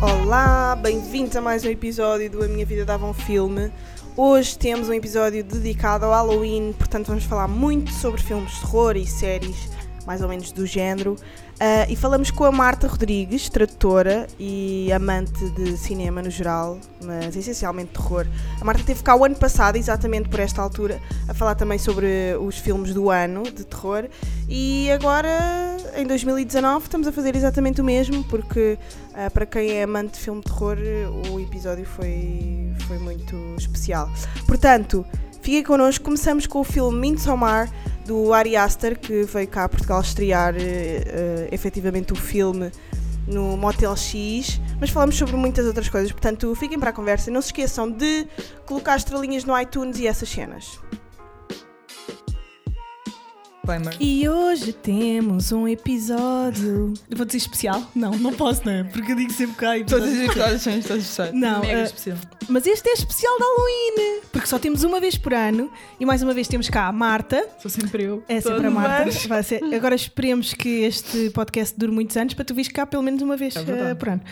Olá, bem-vindos a mais um episódio do A Minha Vida Dava um Filme. Hoje temos um episódio dedicado ao Halloween, portanto vamos falar muito sobre filmes de terror e séries mais ou menos do género. Ah, e falamos com a Marta Rodrigues, tradutora e amante de cinema no geral, mas essencialmente terror. A Marta esteve cá o ano passado, exatamente por esta altura, a falar também sobre os filmes do ano de terror. E agora, em 2019, estamos a fazer exatamente o mesmo, porque ah, para quem é amante de filme de terror, o episódio foi, foi muito especial. Portanto, fiquem connosco. Começamos com o filme Midsommar, do Ari Aster, que veio cá a Portugal estrear eh, efetivamente o filme no Motel X, mas falamos sobre muitas outras coisas, portanto fiquem para a conversa. Não se esqueçam de colocar estrelinhas no iTunes e essas cenas. Disclaimer. E hoje temos um episódio. Vou dizer especial? Não, não posso, não é? Porque eu digo sempre cá e Todos os episódios são fechados. Não, Mega eh, especial. mas este é especial de Halloween, porque só temos uma vez por ano e mais uma vez temos cá a Marta. Sou sempre eu. É sempre a Marta. Vai ser- Agora esperemos que este podcast dure muitos anos para tu vires cá pelo menos uma vez É eh, por ano.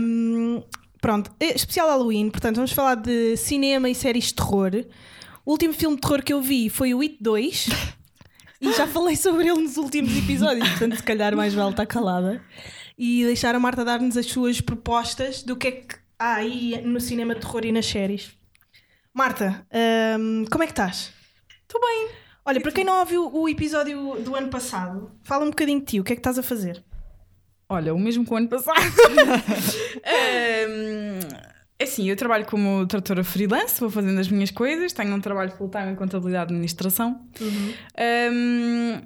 Um, pronto, é especial Halloween, portanto vamos falar de cinema e séries de terror. O último filme de terror que eu vi foi o It 2 e já falei sobre ele nos últimos episódios, portanto se calhar mais vale estar calada e deixar a Marta dar-nos as suas propostas do que é que há aí no cinema de terror e nas séries. Marta, um, como é que estás? Estou bem. Olha, para quem não ouviu o episódio do ano passado, fala um bocadinho de ti, o que é que estás a fazer? Olha, o mesmo que o ano passado. Ehm, é assim, eu trabalho como tradutora freelance, vou fazendo as minhas coisas, tenho um trabalho full-time em contabilidade e administração. Ehm,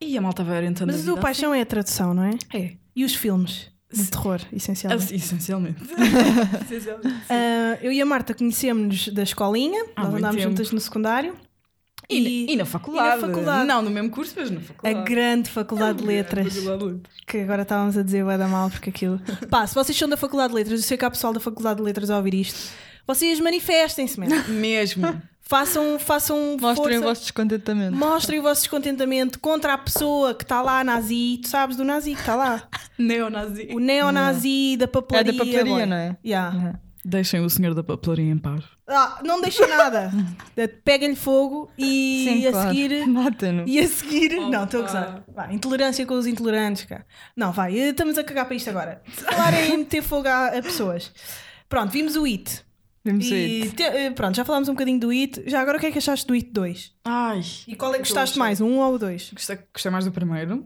e a malta vai orientando Mas a paixão é a tradução, não é? assim. É. E os filmes de terror, essencialmente. Assim, Essencialmente. Essencialmente. Ah, eu e a Marta conhecemos-nos da escolinha, Há nós andámos tempo. juntas no secundário. E, na- e na faculdade. faculdade. Não no mesmo curso, mas na A faculdade. grande faculdade de letras. Faculdade de Letras. Que agora estávamos a dizer vai dar mal porque aquilo. Pá, se vocês são da faculdade de letras, eu sei que há pessoal da faculdade de letras a ouvir isto. Vocês manifestem-se, mesmo. Mesmo. façam, façam Mostrem força. o vosso descontentamento. Mostrem o vosso descontentamento contra a pessoa que está lá, nazi. Tu sabes do nazi que está lá? Neonazi. O neonazi da É papelaria. da papelaria, boy. não é? Yeah. Deixem o senhor da papelaria em paz. Ah, não deixa nada. Pega-lhe fogo e Sim, a claro. seguir. Mata-no. E a seguir. Oh, não, estou a gozar. Vá, intolerância com os intolerantes, cá. Não, vai, eh, estamos a cagar para isto agora. Falar em meter fogo a, a pessoas. Pronto, vimos o It. Vimos E isso. te- eh, pronto, já falámos um bocadinho do It. Já agora o que é que achaste do It 2? Ai. E qual é que gostaste mais, um ou o dois? Gostei, gostei mais do primeiro.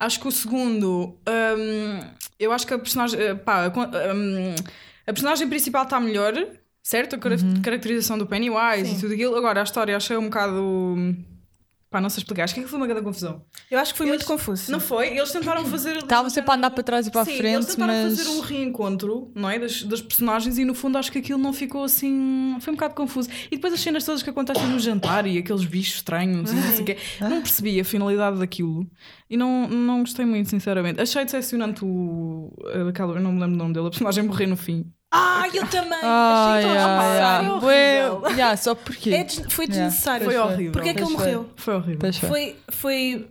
Acho que o segundo. hum, eu acho que a personagem. eh, Pá, hum, a personagem principal está melhor, certo? A cara- caracterização do Pennywise Sim. e tudo aquilo. Agora, a história achei um bocado. hum, Pá, não sei explicar. Acho que foi uma grande confusão. Eu acho que foi Eles- muito confuso. Não foi? Eles tentaram fazer. Estava sempre a andar para trás e para a Sim, eles frente, tentaram mas. fazer um reencontro não é? das, das personagens e no fundo acho que aquilo não ficou assim. Foi um bocado confuso. E depois as cenas todas que acontecem no jantar e aqueles bichos estranhos e não sei o quê. Não percebi a finalidade daquilo e não, não gostei muito, sinceramente. Achei decepcionante o. aquela, eu não me lembro o nome dele, a personagem morrer no fim. Ah, eu também! Ah, Achei tão yeah, desnecessário. yeah. horrível. Bué- yeah, só porque. É des- foi desnecessário. Foi foi. horrível. Porquê é que ele foi. morreu? Foi horrível. Foi. Foi, foi.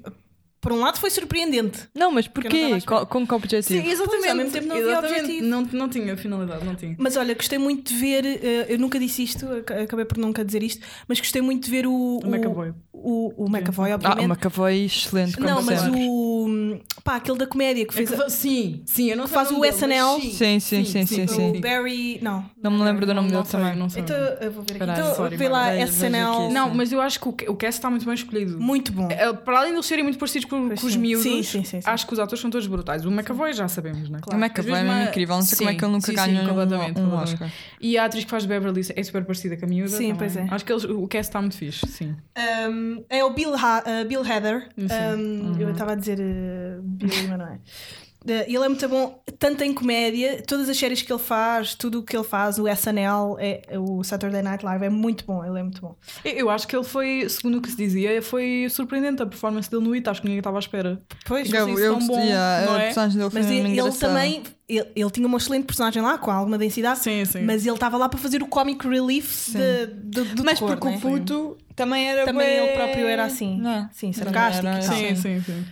Por um lado, foi surpreendente. Não, mas porquê? espera. Co- Com que objetivo? Sim, exatamente. Pois, ao mesmo tempo não havia objetivo. Não, não tinha finalidade, não tinha. Mas olha, gostei muito de ver. eh, eu nunca disse isto, ac- acabei por nunca dizer isto, mas gostei muito de ver o. O McAvoy. O, o McAvoy, Ah, obviamente. o McAvoy, excelente, como não, mas sempre. o. Pá, aquele da comédia que fez. a- Sim, sim, eu não que sei faz o SNL. mas Sim, sim, sim, sim, o sim. Barry. Não. Não me lembro do nome dele também. não sei. Então eu vou ver aqui. Então sorry, vê lá SNL. aqui. Não, mas eu acho que o, o cast está muito bem escolhido. Muito bom. É, Para além de eles serem muito parecidos com, Pois com os sim. miúdos, Sim, sim, sim, sim. acho que os atores são todos brutais. O McAvoy já sabemos, não é? O McAvoy é mesmo incrível, não sei como é que ele nunca sim, ganhou sim, um- completamente, um completamente. Oscar. E a atriz que faz Beverly é super parecida com a miúda. Sim, também. pois é. Acho que eles, o cast está muito fixe, sim. Um, é o Bill, Ha- uh, Bill Heather. Sim. Um, Eu estava a dizer uh, Bill, mas não é. Uh, ele é muito bom, tanto em comédia, todas as séries que ele faz, tudo o que ele faz, o SNL, é, o Saturday Night Live, é muito bom, ele é muito bom. Eu, eu acho que ele foi, segundo o que se dizia, foi surpreendente a performance dele no IT, acho que ninguém estava à espera. Pois, Eu, isso eu tão bom, yeah, não a é? personagem dele foi mas ele, ele também, ele, ele tinha uma excelente personagem lá, com alguma densidade, Sim, sim. mas ele estava lá para fazer o comic relief de, do, do Mas terror, porque né? o puto também era Também bué- ele próprio era assim. Não é? Sim, sarcástico era- e tal. Sim, sim, sim.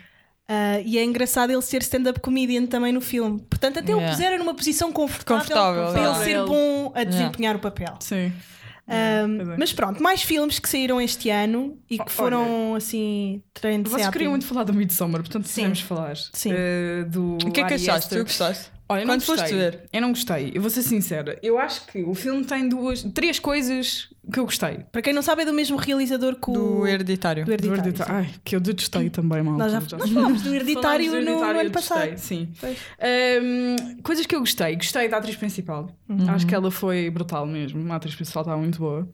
Ah, e é engraçado ele ser stand-up comedian também no filme. Portanto, até o Yeah. puseram numa posição confortável, Confortável, para ele yeah. ser bom a desempenhar o papel. Sim. Um, Pois é. mas pronto, mais filmes que saíram este ano e que Olha, foram assim trend Vocês queriam muito falar do Midsommar, portanto Sim. podemos falar Sim. eh, do O que é que achaste? Tu gostaste? Olha, eu não Quando gostei. foste ver? Eu não gostei. Eu vou ser sincera. Eu acho que o filme tem duas, três coisas que eu gostei. Para quem não sabe, é do mesmo realizador que o Do Hereditário. do Hereditário. Do Hereditário. Ai, que eu detestei também, mal. Nós já nós falámos do Hereditário, no, no ano eu passado. detestei, Sim. Ahm, coisas que eu gostei. Gostei da atriz principal. Uhum. Acho que ela foi brutal mesmo. A atriz principal estava muito boa.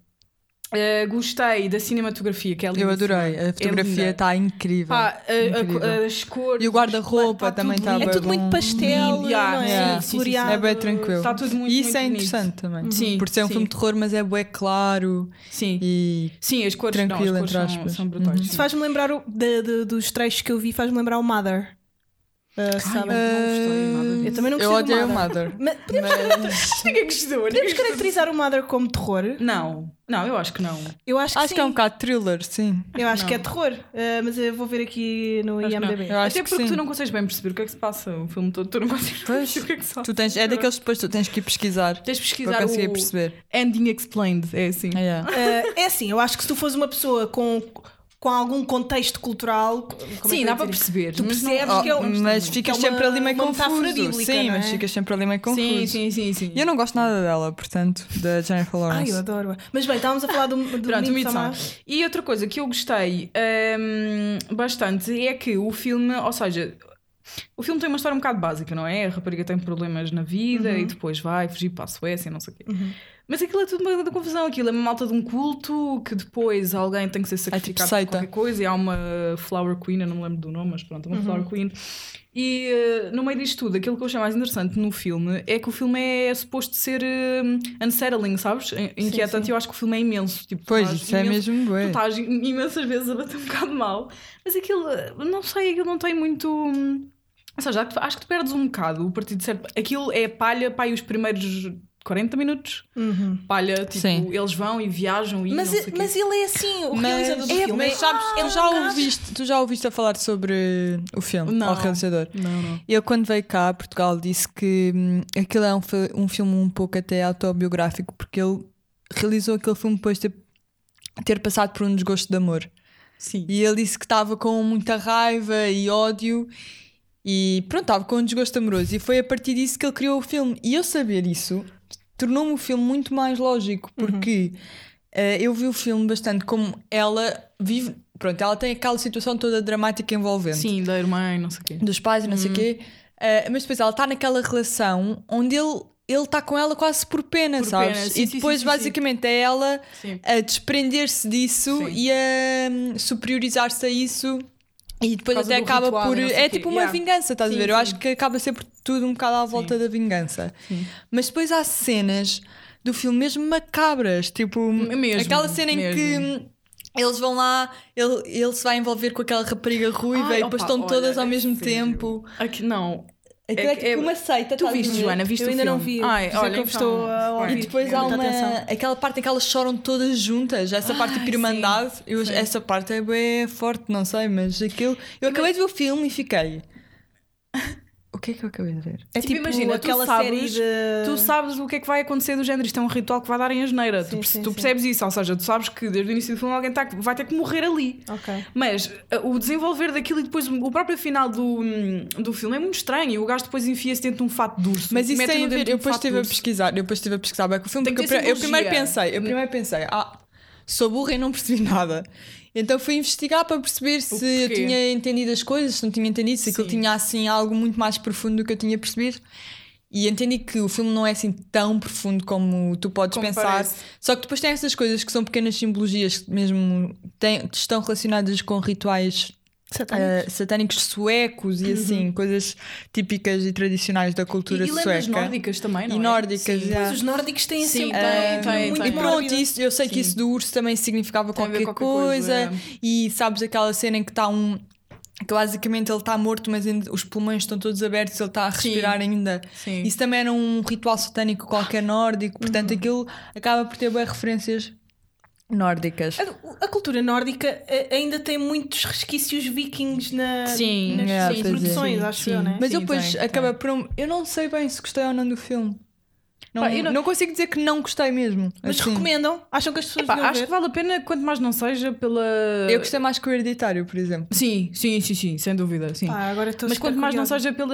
Ah, gostei da cinematografia, que é Eu adorei. A É fotografia está incrível. Pá, a- a- Incrível. as cores. E o guarda-roupa Tá também está lindo. É tudo muito pastel, Lindo, yeah, não é? yeah. Sim, Sim, sim. É bem tranquilo. Está tudo muito, e isso muito é bonito. interessante também. Sim, Por ser um sim. filme de terror, mas é bué claro Sim. e Sim, as cores, Tranquilo, não, as cores entre são, aspas. são brutais. Uhum. Isso faz-me lembrar o, de- de- dos trechos que eu vi, faz-me lembrar o Mother. Uh, sabem? Eu também não eu gostei odiei do o Mother. Mas podemos, Mas Ninguém gostou. ninguém podemos caracterizar o Mother como terror? Não, não, eu acho que não. Eu acho que acho sim. que é um bocado thriller, sim. Eu acho Não. que é terror, uh, mas eu vou ver aqui no Acho. IMDb. Eu acho Até que porque sim. tu não consegues bem perceber o que é que se passa o filme todo, tu não consegues Pois, o que é que se passa. Tu tens, é daqueles que depois tu tens que ir pesquisar Tens de pesquisar para conseguir o perceber. Ending Explained, é assim. Ah, yeah. Uh, é assim, eu acho que se tu fores uma pessoa com, com algum contexto cultural. é Sim, eu dá para perceber. Tu mas não- percebes que é um- mas que ficas é uma- sempre ali meio confuso. bíblica, sim, mas é? ficas sempre ali meio confuso. Sim, sim, sim, sim. E eu não gosto nada dela, portanto, da Jennifer Ai, Lawrence. eu adoro. Mas bem, estávamos a falar do, do Pronto, Midsommar. E outra coisa que eu gostei hum, bastante é que o filme, ou seja, o filme tem uma história um bocado básica, não é? A rapariga tem problemas na vida Uhum. e depois vai fugir para a Suécia, não sei o quê. Mas aquilo é tudo uma grande confusão. Aquilo é uma malta de um culto que depois alguém tem que ser tipo sacrificado por seita. qualquer coisa. E há uma Flower Queen, eu não me lembro do nome, mas pronto, Uhum. uma Flower Queen. E eh, no meio disto tudo, aquilo que eu achei mais interessante no filme é que o filme é suposto ser hum, unsettling, sabes? Inquietante. sim. Eu acho que o filme é imenso. Tipo, tu Pois, isso é imenso- mesmo Tu estás imensas vezes a bater um bocado mal, mas aquilo, não sei, aquilo não tem muito. hum, Ou seja, acho que te perdes um bocado o partido certo. Aquilo é palha aí os primeiros 40 minutos. Uhum. Palha, tipo, Sim. eles vão e viajam e Mas, não sei o quê. mas ele é assim, o Mas, realizador do é, filme. mas sabes, é tu, já gajo- ouviste, tu já ouviste a falar sobre o filme, Não. ao realizador? Não, não. Ele, quando veio cá a Portugal, disse que hum, aquilo é um, um filme um pouco até autobiográfico, porque ele realizou aquele filme depois de ter, ter passado por um desgosto de amor. Sim. E ele disse que estava com muita raiva e ódio e pronto, estava com um desgosto amoroso. E foi a partir disso que ele criou o filme. E eu saber isso tornou-me o filme muito mais lógico, porque eh, eu vi o filme bastante como ela vive. Pronto, ela tem aquela situação toda dramática envolvente Sim, da irmã e não sei o quê. dos pais e não sei o quê. Eh, mas depois ela está naquela relação onde ele ele está com ela quase por pena, Por sabes? pena, sim, e depois, sim, sim, basicamente, é ela a desprender-se disso e a hum, superiorizar-se a isso. E depois até acaba ritual por. É tipo uma Yeah. vingança, estás Sim, a ver? Eu sim. acho que acaba sempre tudo um bocado à volta da vingança. Sim. Mas depois há cenas do filme mesmo macabras, tipo mesmo, aquela cena em que mesmo. eles vão lá, ele, ele se vai envolver com aquela rapariga ruiva Ai, e depois opa, estão todas olha, ao é mesmo sério. tempo. Aqui, não. Aquilo É é, tipo é- uma seita, Tu viste? Joana? Viste Eu ainda não filme? vi, Ai, isso é olha, eu então, estou a ouvir. E depois há uma. aquela parte em que elas choram todas juntas, essa parte tipo Ai, irmandade. Eu- sim. essa parte é bem forte, não sei, mas aquilo. Eu acabei de ver o filme e fiquei. O que é que eu acabei de ver? É Tipo, tipo, imagina, tu aquela sabes- série de. Tu sabes o que é que vai acontecer do género. Isto é um ritual que vai dar em asneira. Sim, tu, sim, tu sim. percebes isso. Ou seja, tu sabes que desde o início do filme alguém tá- vai ter que morrer ali. Ok. Mas uh, o desenvolver daquilo e depois o próprio final do, hum, do filme é muito estranho. E o gajo depois enfia-se dentro de um fato de urso. Mas isso tem a ver. Eu depois estive a pesquisar, eu depois estive a pesquisar bem com o filme, Tem que porque eu, eu primeiro pensei, eu primeiro pensei, ah, sou burra e não percebi nada. Então fui investigar para perceber se eu tinha entendido as coisas, se não tinha entendido, se aquilo tinha assim algo muito mais profundo do que eu tinha percebido. E entendi que o filme não é assim tão profundo como tu podes Como pensar. parece. Só que depois tem essas coisas que são pequenas simbologias que mesmo têm- estão relacionadas com rituais eh, satânicos suecos e assim, coisas típicas e tradicionais da cultura E, e sueca. nórdicas também, não E é? nórdicas, Sim. Mas os nórdicos têm Sim, tem, tem, muito tem. E pronto, isso, eu sei que isso do urso também significava qualquer, qualquer coisa, coisa, E sabes aquela cena em que está um. Que basicamente ele está morto, mas ainda- os pulmões estão todos abertos, ele está a respirar ainda. Sim. Isso também era um ritual satânico qualquer nórdico, Uhum. portanto aquilo acaba por ter bem referências nórdicas. A, a cultura nórdica ainda tem muitos resquícios vikings na, Sim, nas é, é. produções, Sim, acho sim. eu, né? Mas Sim, eu depois acaba por. um- Eu não sei bem se gostei ou não do filme. Não, Pá, eu não... não- consigo dizer que não gostei mesmo. Mas assim. recomendam? Acham que as pessoas Pá, deviam acho ver? que vale a pena, quanto mais não seja, pela. Eu gostei mais que o Hereditário, por exemplo. Sim, sim, sim, sim, sem dúvida. Sim. Pá, agora estou Mas quanto mais não seja pela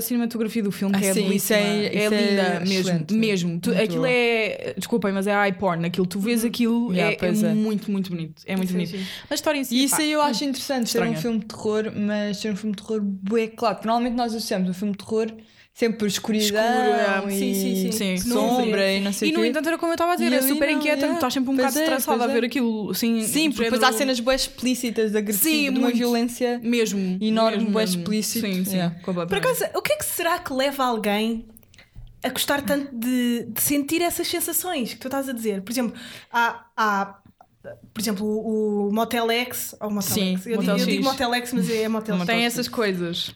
cinematografia do filme, Ah, que é sim, belíssima. isso é- é, é linda mesmo. mesmo. Tu- aquilo bom. é. Desculpem, mas é eye porn. Aquilo, tu vês aquilo, Yeah, é, é é. muito, muito bonito. É muito Sim, bonito. sim. Mas a história em si. E isso aí eu acho interessante, ser um filme de terror, mas ser um filme de terror bué claro. Normalmente nós associamos um filme de terror sempre por escuridão Escuro, é. e Sim, sim, sim. sombra e não sei E o no quê. entanto era como eu estava a dizer, E é ali super não, yeah. estás sempre um Pois bocado é, estressada pois a é. ver aquilo. Assim, Sim, do porque depois há género- cenas bué explícitas, agressivas, Sim, de uma muito. violência mesmo enorme, mesmo, bué mesmo. explícito. Sim, sim, Yeah. Por acaso, o que é que será que leva alguém a gostar tanto de, de sentir essas sensações que tu estás a dizer? Por exemplo, há, há por exemplo, o, o Motel X, ou Motel Sim, X. Eu, Motel digo, eu digo X. Motel X, mas é Motel X. Tem essas coisas.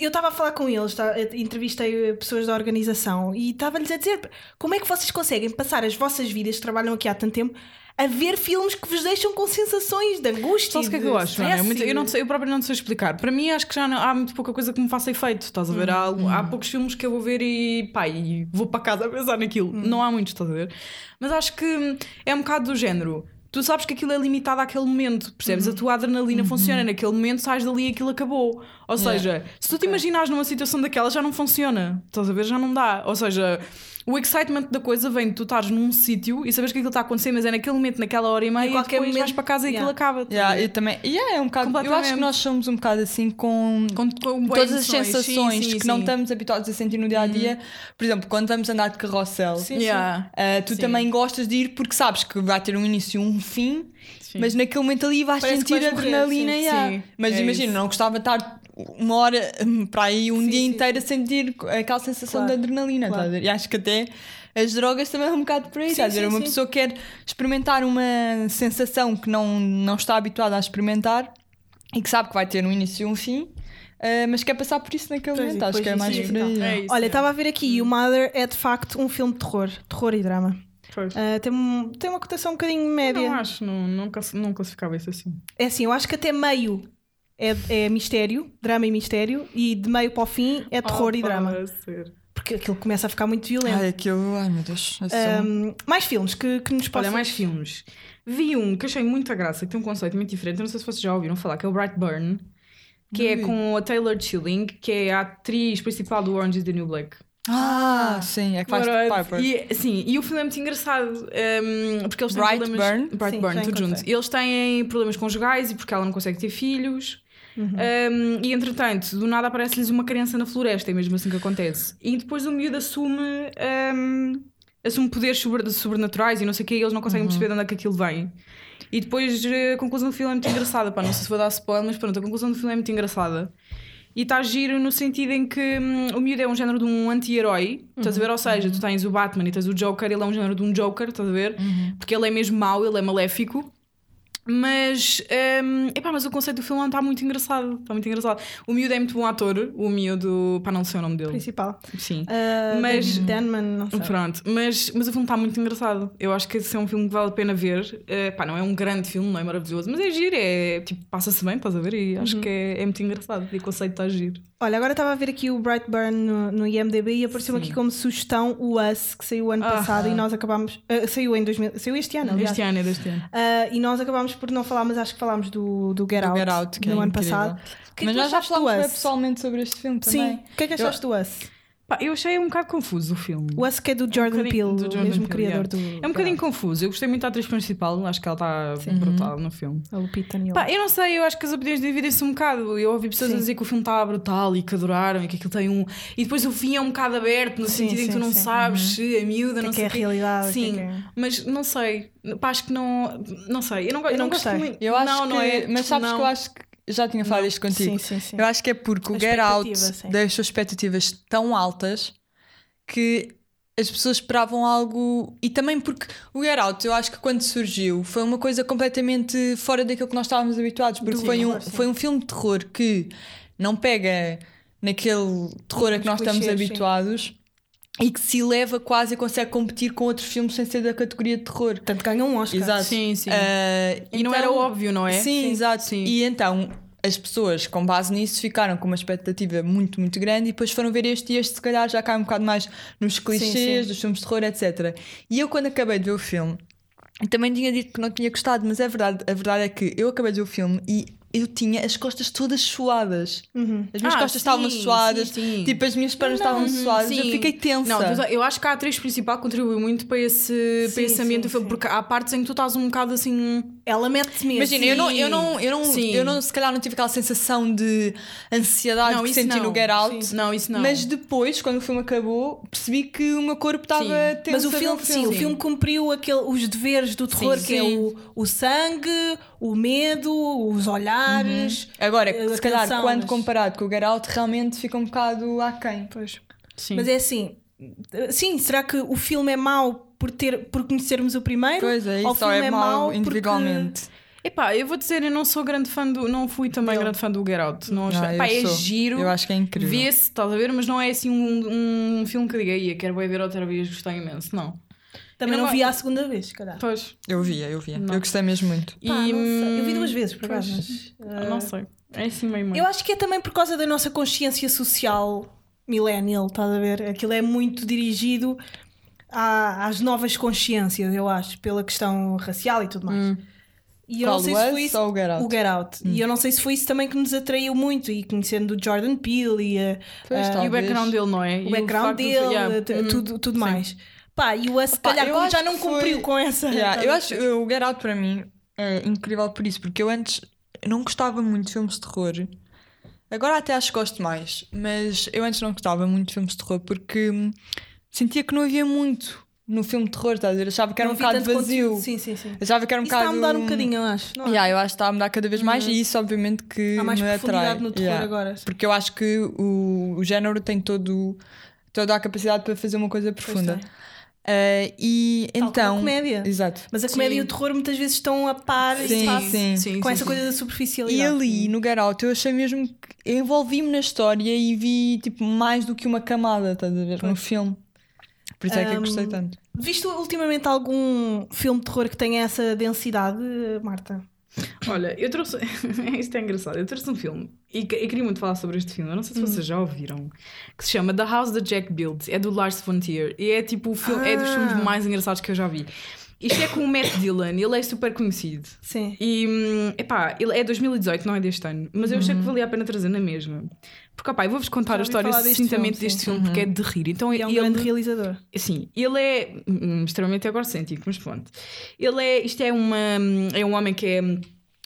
Eu estava a falar com eles, tá? Entrevistei pessoas da organização e estava-lhes a dizer como é que vocês conseguem passar as vossas vidas, que trabalham aqui há tanto tempo, a ver filmes que vos deixam com sensações de angústia. Sabe o que é que eu acho? É muito- eu, não sei, eu próprio não sei explicar. Para mim, acho que já não- há muito pouca coisa que me faça efeito. Estás a ver? Há, Hum. há poucos filmes que eu vou ver e pá, e vou para casa a pensar naquilo. Hum. Não há muitos, estás a ver? Mas acho que hum, é um bocado do género. Tu sabes que aquilo é limitado àquele momento, percebes? Hum. A tua adrenalina funciona naquele momento, sais dali e aquilo acabou. Ou seja, se tu te imaginares numa situação daquela, já não funciona. Estás a ver? Já não dá. Ou seja, o excitement da coisa vem de tu estares num sítio e sabes que aquilo está a acontecer, mas é naquele momento, naquela hora e meia, e qualquer depois vais momento- para casa e Yeah. aquilo acaba. Yeah, eu também. Yeah, é um bocado, eu acho que nós somos um bocado assim com, Com, com todas as emoções. sensações Sim, sim, que não sim. Uhum. estamos habituados a sentir no dia a dia. Por exemplo, quando vamos andar de carrossel, Sim, Yeah. ah, tu Sim. também gostas de ir porque sabes que vai ter um início e um fim, Sim. mas naquele momento ali vais Parece sentir vais morrer, adrenalina. sim. yeah. Sim, Mas é imagina, isso. não gostava de estar uma hora hum, para aí um Sim, dia sim, inteiro a sentir aquela sensação Claro, de adrenalina. claro. estás a ver? E acho que até. As drogas também é um bocado por aí, Sim, estás a ver? sim, Uma sim. pessoa quer experimentar uma sensação que não, não está habituada a experimentar e que sabe que vai ter um início e um fim, eh, mas quer passar por isso naquele Pois, momento. Acho que é mais isso por e aí. tal. É isso, Olha, é. estava a ver aqui, o Mother é de facto um filme de terror, terror e drama. Ah, tem, um- tem uma cotação um bocadinho média. Não acho, não, não, não classificava isso assim. É assim, eu acho que até meio é, é mistério, drama e mistério, e de meio para o fim é terror e Opa, drama. ser. Porque aquilo começa a ficar muito violento. Ai, aquilo, ai meu Deus. eu sou- Ahm, mais filmes que, que nos Olha, possam... mais filmes. Vi um que achei muita graça, que tem um conceito muito diferente. Eu não sei se vocês já ouviram falar, que é o Brightburn, que é vi. com a Taylor Chilling, que é a atriz principal do Orange is the New Black. Ah, sim, é que faz Piper. E, sim, e o filme é muito engraçado um, porque eles têm Brightburn? problemas. Brightburn, Sim, já tudo junto. Eles têm problemas conjugais e porque ela não consegue ter filhos. Uhum. Um, e entretanto, do nada aparece-lhes uma criança na floresta, é mesmo assim que acontece. E depois o miúdo assume, um, assume poderes sobre- sobrenaturais e não sei o que, e eles não conseguem perceber de onde é que aquilo vem. E depois eh, a conclusão do filme é muito engraçada. Pá, não sei se vou dar spoiler, mas pronto, a conclusão do filme é muito engraçada. E está giro no sentido em que hum, o miúdo é um género de um anti-herói, estás a ver? Ou seja, tu tens o Batman e tens o Joker, ele é um género de um Joker, estás a ver? Porque ele é mesmo mau, ele é maléfico. Mas, hum, epá, mas o conceito do filme está muito engraçado. Está muito engraçado. O miúdo é muito bom ator, o miúdo, pá, não sei o nome dele. Principal. Sim. Ah, Mas- Denman, não sei. Pronto, mas, mas o filme está muito engraçado. Eu acho que esse é um filme que vale a pena ver. Eh, pá, não é um grande filme, não é maravilhoso, mas é giro, é tipo, passa-se bem, estás a ver? E acho que é, é muito engraçado. E o conceito está giro. Olha, agora estava a ver aqui o Brightburn no, no IMDB e apareceu aqui como sugestão o Us, que saiu ano Ah. passado e nós acabámos. ah, saiu em 2000. Saiu este ano, aliás. Este ano é deste ano. Ah, e nós acabámos por não falar, mas acho que falámos do, do Get Do Out, Get Out, que é no ano incrível. passado. Que é Mas que nós já falámos pessoalmente sobre este filme também. Sim, o que é que achaste do Us? Pá, eu achei um bocado confuso o filme. O Us que é do Jordan bocadinho- Peele, do Jordan mesmo Peele, criador yeah. do. É um bocadinho confuso. Eu gostei muito da atriz principal, acho que ela está brutal no filme. A Lupita Nyong'o. Pá, eu não sei, eu acho que as opiniões dividem-se um bocado. Eu ouvi pessoas Sim. a dizer que o filme estava brutal e que adoraram e que aquilo tem um. E depois o fim é um bocado aberto, no Sim, sentido em que tu sim, não sim. sabes se a miúda, que não é que sei é o a realidade? é Sim, que é- mas não sei. Pá, acho que não. Não sei. Eu não, go- Eu não gosto gostei. muito. Eu acho não, que, não é. mas sabes não. que eu acho que eu já tinha falado Não. isto contigo. Sim, sim, sim. Eu acho que é porque o Get Out sim. deixou expectativas tão altas que as pessoas esperavam algo. E também porque o Get Out, eu acho que quando surgiu, foi uma coisa completamente fora daquilo que nós estávamos habituados. Porque Do foi um, sim. foi um filme de terror que não pega naquele terror a que nós estamos clichês, sim. E que se eleva quase e consegue competir com outros filmes sem ser da categoria de terror. Portanto, ganha um Oscar. Exato. Sim, sim. Ah, E não era então- óbvio, não é? Sim, Sim. exato. Sim. E então as pessoas, com base nisso, ficaram com uma expectativa muito, muito grande e depois foram ver este e este, se calhar, já cai um bocado mais nos clichês sim. dos filmes de terror, etc. E eu, quando acabei de ver o filme, também tinha dito que não tinha gostado, mas é verdade, a verdade é que eu acabei de ver o filme e eu tinha as costas todas suadas. Uhum. As minhas Ah, costas sim, estavam suadas, sim, sim. tipo, as minhas pernas Não, estavam uhum, suadas, eu fiquei tensa. Não, eu acho que a atriz principal contribuiu muito para esse, para ambiente sim. porque há partes em que tu estás um bocado assim. Ela mete-se mesmo. Imagina, eu não, eu não, eu não, Sim. eu não, se calhar não tive aquela sensação de ansiedade Não, que isso senti não. no Get Out. Sim. Não, isso não. Mas depois, quando o filme acabou, percebi que o meu corpo estava tenso. Mas o ver filme, sim, o filme cumpriu aquele, os deveres do terror, Sim, que é o, o sangue, o medo, os olhares. Agora, Eh, se calhar, atenção, quando mas- comparado com o Get Out, realmente fica um bocado aquém. Pois. Sim. Mas é assim, eh, sim, será que o filme é mau por, ter, por conhecermos o primeiro? Pois é, isso o só filme é mau mau porque- individualmente. Epá, eu vou dizer, eu não sou grande fã do. Não fui também Dele. grande fã do Get Out. Não achei- Ah, eu Pá, é sou. giro. Eu acho que é incrível. Vê-se, estás a ver, mas não é assim um, um filme que eu diga, ia, quero ver outra vez, gostei imenso. Não. Também Eu não não vi go- à segunda vez, se calhar. Pois. Eu via, eu via. Não. Eu gostei mesmo muito. E, Pá, não sei. Eu vi hum, duas vezes, por acaso. eh, Não sei. É assim meio meio. Eu acho que é também por causa da nossa consciência social millennial, estás a ver? Aquilo é muito dirigido à- às novas consciências, eu acho, pela questão racial e tudo mais. Hum. E eu não Qual, sei se foi isso. ou o Get Out? O Get Out. E eu não sei se foi isso também que nos atraiu muito. E conhecendo o Jordan Peele e a- Pois, Ah, E o background dele, não é? o background dele, t- tudo, tudo mais. Pá, e o Us, se calhar, como já não foi- cumpriu com essa. Yeah, eu acho o Get Out para mim é incrível por isso, porque eu antes não gostava muito de filmes de terror. Agora até acho que gosto mais, mas eu antes não gostava muito de filmes de terror porque hum, sentia que não havia muito no filme de terror, estás a ver? Achava que era Não um bocado vazio. conteúdo. Sim, sim, sim. Achava que era um Isso está a bocado. mudar um bocadinho, eu acho. Não é? Yeah, eu acho que está a mudar cada vez mais e isso obviamente que Há mais me atrai. no terror Yeah. agora. Porque eu acho que o, o género tem todo, toda a capacidade para fazer uma coisa profunda. Ah, e Tal como a então. comédia. Exato. Mas a comédia Sim. e o terror muitas vezes estão a par e Sim, espaço sim. com essa sim. coisa da E superficialidade. ali no Get Out eu achei mesmo que envolvi-me na história e vi tipo mais do que uma camada, estás a ver? No filme. Por isso é que eu gostei Um, tanto. Viste ultimamente algum filme de terror que tenha essa densidade, Marta? Olha, eu trouxe. Isto é engraçado. Eu trouxe um filme e que- eu queria muito falar sobre este filme. Eu não sei se vocês já ouviram. Que se chama The House That Jack Built. É do Lars von Trier. E é tipo o filme, é dos Ah. filmes mais engraçados que eu já vi. Isto é com o Matt Dillon. Ele é super conhecido. Sim. E hum, epá, ele é 2018, não é deste ano. Mas eu achei que valia a pena trazer na mesma. Porque, opá, eu vou-vos contar a história sucintamente filme, deste filme, porque é de rir. Então, é um ele, grande realizador. Sim, ele é hum, extremamente egocêntrico, mas pronto. Ele é, isto é uma, é um homem que é,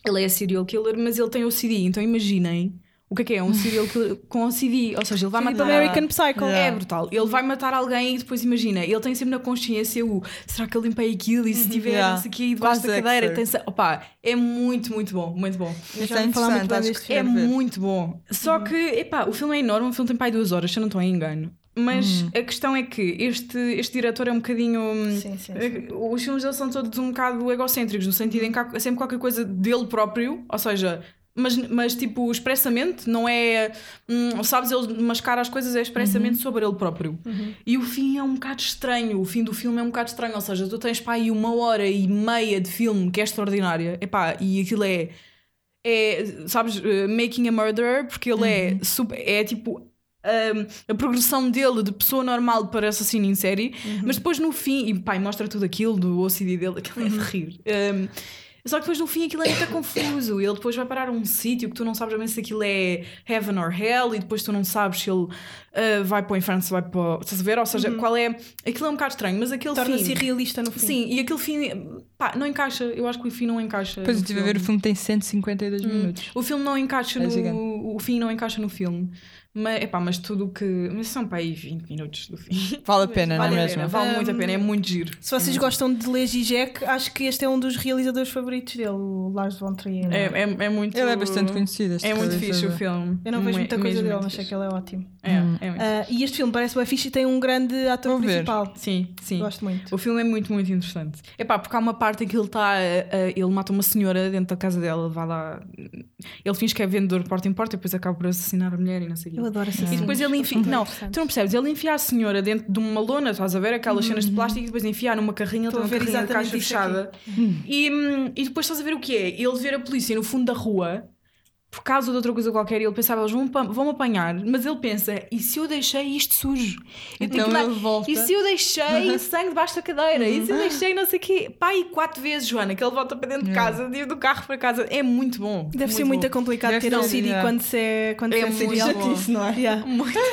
ele é serial killer, mas ele tem OCD, então imaginem o que é que é um serial killer com OCD, ou seja, ele vai Tipo matar... American Psycho. Yeah. É brutal. Ele vai matar alguém e depois imagina, ele tem sempre na consciência o será que eu limpei aquilo e se tiver Yeah. não sei o quê, debaixo da Quase cadeira, Dexter. tem se... Opa, é muito, muito bom, muito bom. Isso já é muito interessante, acho que É muito bom. Só que, epá, o filme é enorme, o filme tem pai duas horas, se eu não estou em engano. Mas a questão é que este, este diretor é um bocadinho. hum, Sim, sim, eh, Os filmes dele são todos um bocado egocêntricos, no sentido em que há sempre qualquer coisa dele próprio, ou seja. Mas, mas tipo, expressamente, não é. hum, sabes, ele mascara as coisas é expressamente sobre ele próprio. E o fim é um bocado estranho. O fim do filme é um bocado estranho. Ou seja, tu tens pá aí uma hora e meia de filme que é extraordinária. Epá, e aquilo é é, sabes, eh, Making a Murderer, porque ele é, super, é tipo um, a progressão dele de pessoa normal para assassino em série, mas depois no fim, e pai, mostra tudo aquilo do OCD dele, aquilo é de rir. Um, só que depois no fim aquilo é muito confuso. Ele depois vai parar a um sítio que tu não sabes bem se aquilo é heaven or hell, e depois tu não sabes se ele uh, vai para o inferno, se vai para. Estás a ver? Ou seja, qual é. Aquilo é um bocado estranho, mas aquele Torna-se fim. realista no fim. Sim, e aquele fim. Pá, não encaixa. Eu acho que o fim não encaixa. Depois eu estive a ver o filme. tem 152 minutos. O filme não encaixa É no. gigante. O fim não encaixa no filme. Mas, epá, mas tudo o que. Mas são para aí 20 minutos do fim. Vale a pena, Vale não é pena, mesmo? vale muito a Um, pena, é muito giro. Se vocês gostam de ler Zizek, acho que este é um dos realizadores favoritos dele, o Lars von Trier. É, é, é muito. Ele é bastante conhecido. este É muito fixe o filme. Eu não vejo muita coisa mesmo dele, mas sei que ele é ótimo. É, é muito Ah, e este filme parece bem fixe e tem um grande ator Vou ver. principal. Sim, sim. Gosto muito. O filme é muito, muito interessante. Epá, porque há uma parte em que ele está. ele mata uma senhora dentro da casa dela, vai lá. Ele finge que é vendedor de porta em porta e depois acaba por assassinar a mulher e não sei o quê. Eu adoro essa E depois ele enfia. Não, tu não percebes? Ele enfia a senhora dentro de uma lona, estás a ver? Aquelas cenas de plástico e depois enfia numa carrinha, Estou a ver carrinha exatamente caixa fechada. E, hum, e depois estás a ver o que é? Ele ver a polícia no fundo da rua por causa de outra coisa qualquer ele pensava, eles vão, vão apanhar, mas ele pensa, e se eu deixei isto sujo? Eu tenho Então que dar-. E se eu deixei sangue debaixo da cadeira? E se eu deixei não sei o quê? Pá, e quatro vezes, Joana, que ele volta para dentro de casa, de ir do carro para casa. É muito bom. Deve ser muito complicado Deve ter um CD yeah. quando se é, quando É se é muito bom. Chatice, não é? Yeah.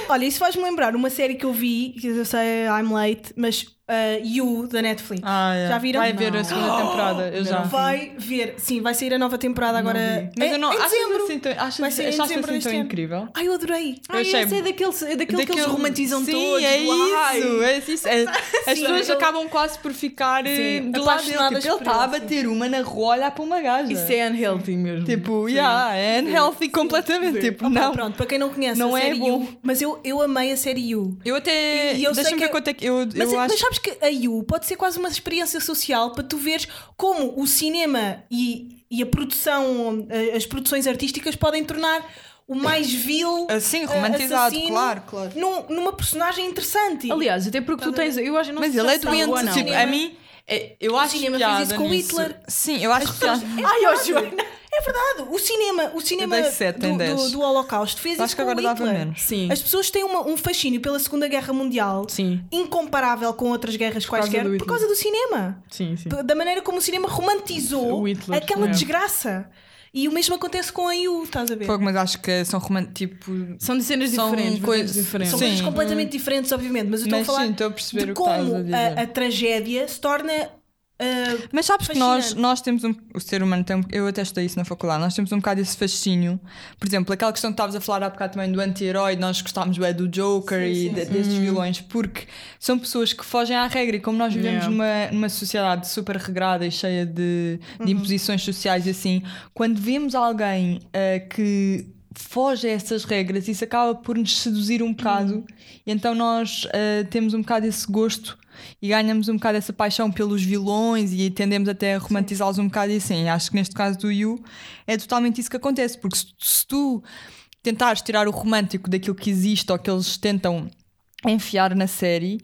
Olha, isso faz-me lembrar uma série que eu vi, que eu sei I'm late, mas uh, You, da Netflix. Ah, é. Já viram? Vai ver Não. a segunda temporada. Eu já. Vai ver, sim, vai sair a nova temporada agora Mas em, eu não em dezembro. assim tão, achas, Vai sair em dezembro assim tão ano. incrível? Ai, eu adorei. Ai, achei- esse é daquele, daquele, que eles Daquele- romantizam Sim, todos. é isso, é isso. É- as Sim, pessoas acabam quase por ficar eh, Sim, do lado dele. Tipo, ele está a sim. bater uma na rua olhar para uma gaja. Isso é unhealthy mesmo. Tipo, Sim. yeah, é unhealthy completamente. Tipo, Opa, não. Pronto, para quem não conhece Não a é série bom. You, mas eu, eu amei a série You. Eu até. Eu Deixa-me ver quanto é que. Eu, eu acho. Sabes que a You pode ser quase uma experiência social para tu veres como o cinema e, e a produção, eh, as produções artísticas podem tornar o mais vil Assim, eh, romantizado, assassino claro, claro. num- numa personagem interessante. Aliás, até porque tu tens. Eu acho, não Mas ele é doente. não. Tipo, a mim. é- Eu acho cinema piada fez isso com. Hitler. Sim, eu acho que. Ai, ó, Joana, é verdade. O cinema, o cinema do, do, do Holocausto fez Acho isso que agora o dava Hitler. menos. Sim. As pessoas têm uma- um fascínio pela Segunda Guerra Mundial Sim. incomparável com outras guerras quaisquer por Hitler. causa do cinema. Sim, sim. Da maneira como o cinema romantizou O Hitler, aquela é. desgraça. E o mesmo acontece com a IU, estás a ver? Fogo, mas acho que são. Tipo. São de cenas São diferentes, coisas- vertentes diferentes. São coisas completamente diferentes, obviamente, mas eu estou Mas a falar sim, estou a perceber de como a a, a tragédia se torna. Ah, Mas sabes que nós, Fascinante. nós temos um. O ser humano tem. um- Eu até estudei isso na faculdade. Nós temos um bocado esse fascínio. Por exemplo, aquela questão que estavas a falar há bocado também do anti-herói, nós gostámos bué do Joker Sim, e sim, de- sim. desses vilões, porque são pessoas que fogem à regra. E como nós vivemos Yeah. numa, numa sociedade super regrada e cheia de, de imposições sociais e assim, quando vemos alguém ah, que foge a essas regras, isso acaba por nos seduzir um bocado. E então nós ah, temos um bocado esse gosto e ganhamos um bocado essa paixão pelos vilões e tendemos até a romantizá-los um bocado e assim. Acho que neste caso do Yu é totalmente isso que acontece, porque se, se tu tentares tirar o romântico daquilo que existe ou que eles tentam enfiar na série,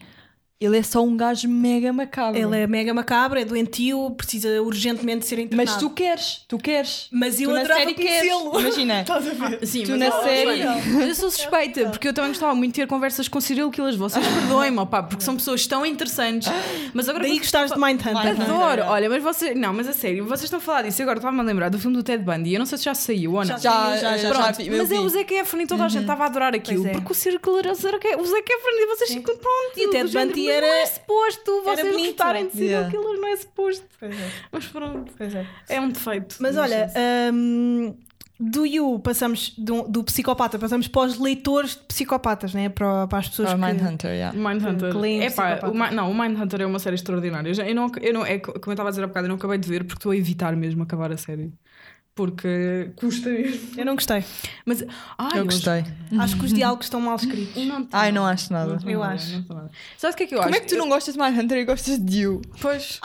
ele é só um gajo mega macabro. ele é mega macabro, é doentio, precisa urgentemente ser internado. Mas tu queres, tu queres. Mas eu tu na adorava série queres. conhecê-lo. Imagina. Estás a ver? Sim, Tu mas na eu- série- Mas eu sou suspeita, porque eu também gostava muito de ter conversas com serial killers. Vocês perdoem-me, opá, porque são pessoas tão interessantes. Mas agora Daí gostares de Mindhunter. Não é? Adoro, olha, mas vocês. Não, mas a sério, vocês estão a falar disso. Agora estava-me a lembrar do filme do Ted Bundy. Eu não sei se já saiu ou não. Já, já, já, já Pronto, vi, eu mas é o Zac Efron e toda a gente estava a adorar aquilo. É. Porque o serial killer é o Zac o Zac Efron e vocês ficam pronto. E o Ted Bundy era- Não é suposto era vocês bonito. gostarem de serial Yeah. não é suposto. Pois é, Mas pronto, pois é. é um defeito. Mas olha, hum, do You passamos do, do psicopata, passamos para os leitores de psicopatas, né? para, para as pessoas Ah, que. Mindhunter, yeah. Mindhunter. Leem É pá, o, não, o Mindhunter é uma série extraordinária. Eu, não, eu não, é co- como eu estava a dizer há bocado, eu não acabei de ver porque estou a evitar mesmo acabar a série. Porque custa mesmo. Eu não gostei. Mas, ai, Eu gostei. Acho que os diálogos estão mal escritos. Não Ai, não acho nada. tô Eu nada, acho. não nada. Sabes o que é que eu Como acho? é que tu não gostas de Mindhunter e gostas de You? Pois.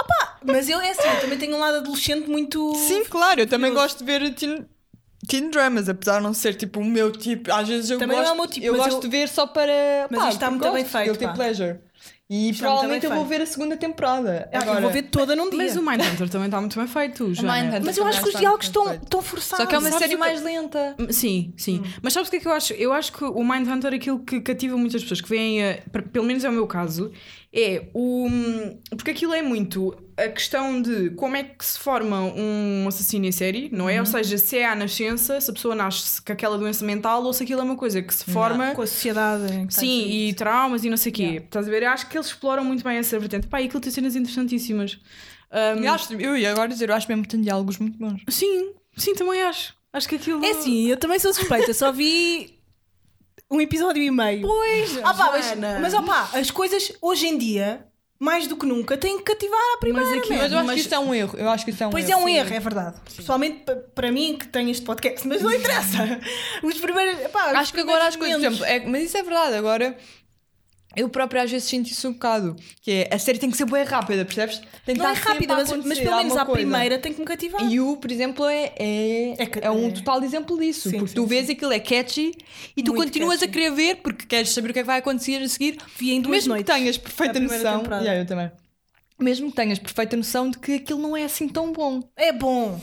Mas eu é assim, eu também tenho um lado adolescente muito. Sim, claro, eu também curioso. gosto de ver teen, teen dramas, apesar de não ser tipo o meu tipo. Às vezes eu Também não gosto, é o meu tipo, eu gosto eu- de ver só para. Mas pá, isto está muito bem gosto, feito, guilty pá. pleasure. E Está provavelmente eu vou ver a segunda temporada. Ah, Agora, eu vou ver toda num dia. Mas o Mindhunter também está muito bem feito, Joana. Mas eu acho que os está diálogos estão, estão forçados. Só que é uma Sabes série que- mais lenta. Sim, sim. Hum. Mas sabes o que é que eu acho? Eu acho que o Mindhunter, aquilo que cativa muitas pessoas que per- pelo menos é o meu caso, é o. Porque aquilo é muito a questão de como é que se forma um assassino em série, não Uhum. é? Ou seja, se é à nascença, se a pessoa nasce com aquela doença mental ou se aquilo é uma coisa que se forma. Com a sociedade. Sim, e traumas e não sei o quê. Yeah. Estás a ver? Eu acho que eles exploram muito bem essa vertente. Pá, e aquilo tem cenas interessantíssimas. Um, Eu, acho, eu ia agora dizer, eu acho mesmo que tem diálogos muito bons. Sim, sim, também acho. Acho que aquilo. É assim, eu também sou suspeita, só vi um episódio e meio. Pois, Ah, pá, mas, Joana. mas as coisas hoje em dia, mais do que nunca, têm que cativar à primeira. Mas aqui-. Mas eu acho que isso é um erro. Eu acho que isso é um Pois erro. é um erro, é verdade. Pessoalmente pa- para mim que tenho este podcast, mas não interessa. Os primeiros. Pá, os Acho que agora as coisas, por momentos- exemplo, é- mas isso é verdade, agora eu próprio às vezes sinto isso um bocado. Que é a série tem que ser bem rápida, percebes? Tem que Não é rápida, mas, mas pelo menos à coisa. primeira tem que me cativar. E o, por exemplo, é, é, É é um é. total exemplo disso. Sim, porque sim, tu vês aquilo é catchy e tu Muito continuas catchy. a querer ver porque queres saber o que é que vai acontecer a seguir. Vi em duas Mesmo noites. que tenhas perfeita noção. Yeah, eu também. Mesmo que tenhas perfeita noção de que aquilo não é assim tão bom. É bom.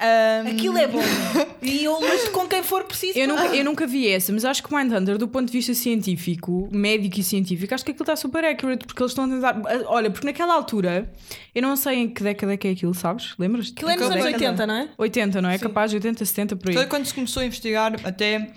Ahm, Aquilo é bom. e eu luto com quem for preciso. Eu nunca, eu nunca vi essa, mas acho que o Mindhunter, do ponto de vista científico, médico e científico, acho que aquilo está super accurate, porque eles estão a tentar. Olha, porque naquela altura, eu não sei em que década é que é aquilo, sabes? Lembras? Aquilo é nos anos é- 80, não é? 80, não é? Capaz de 80, 70 por aí. Foi quando se começou a investigar até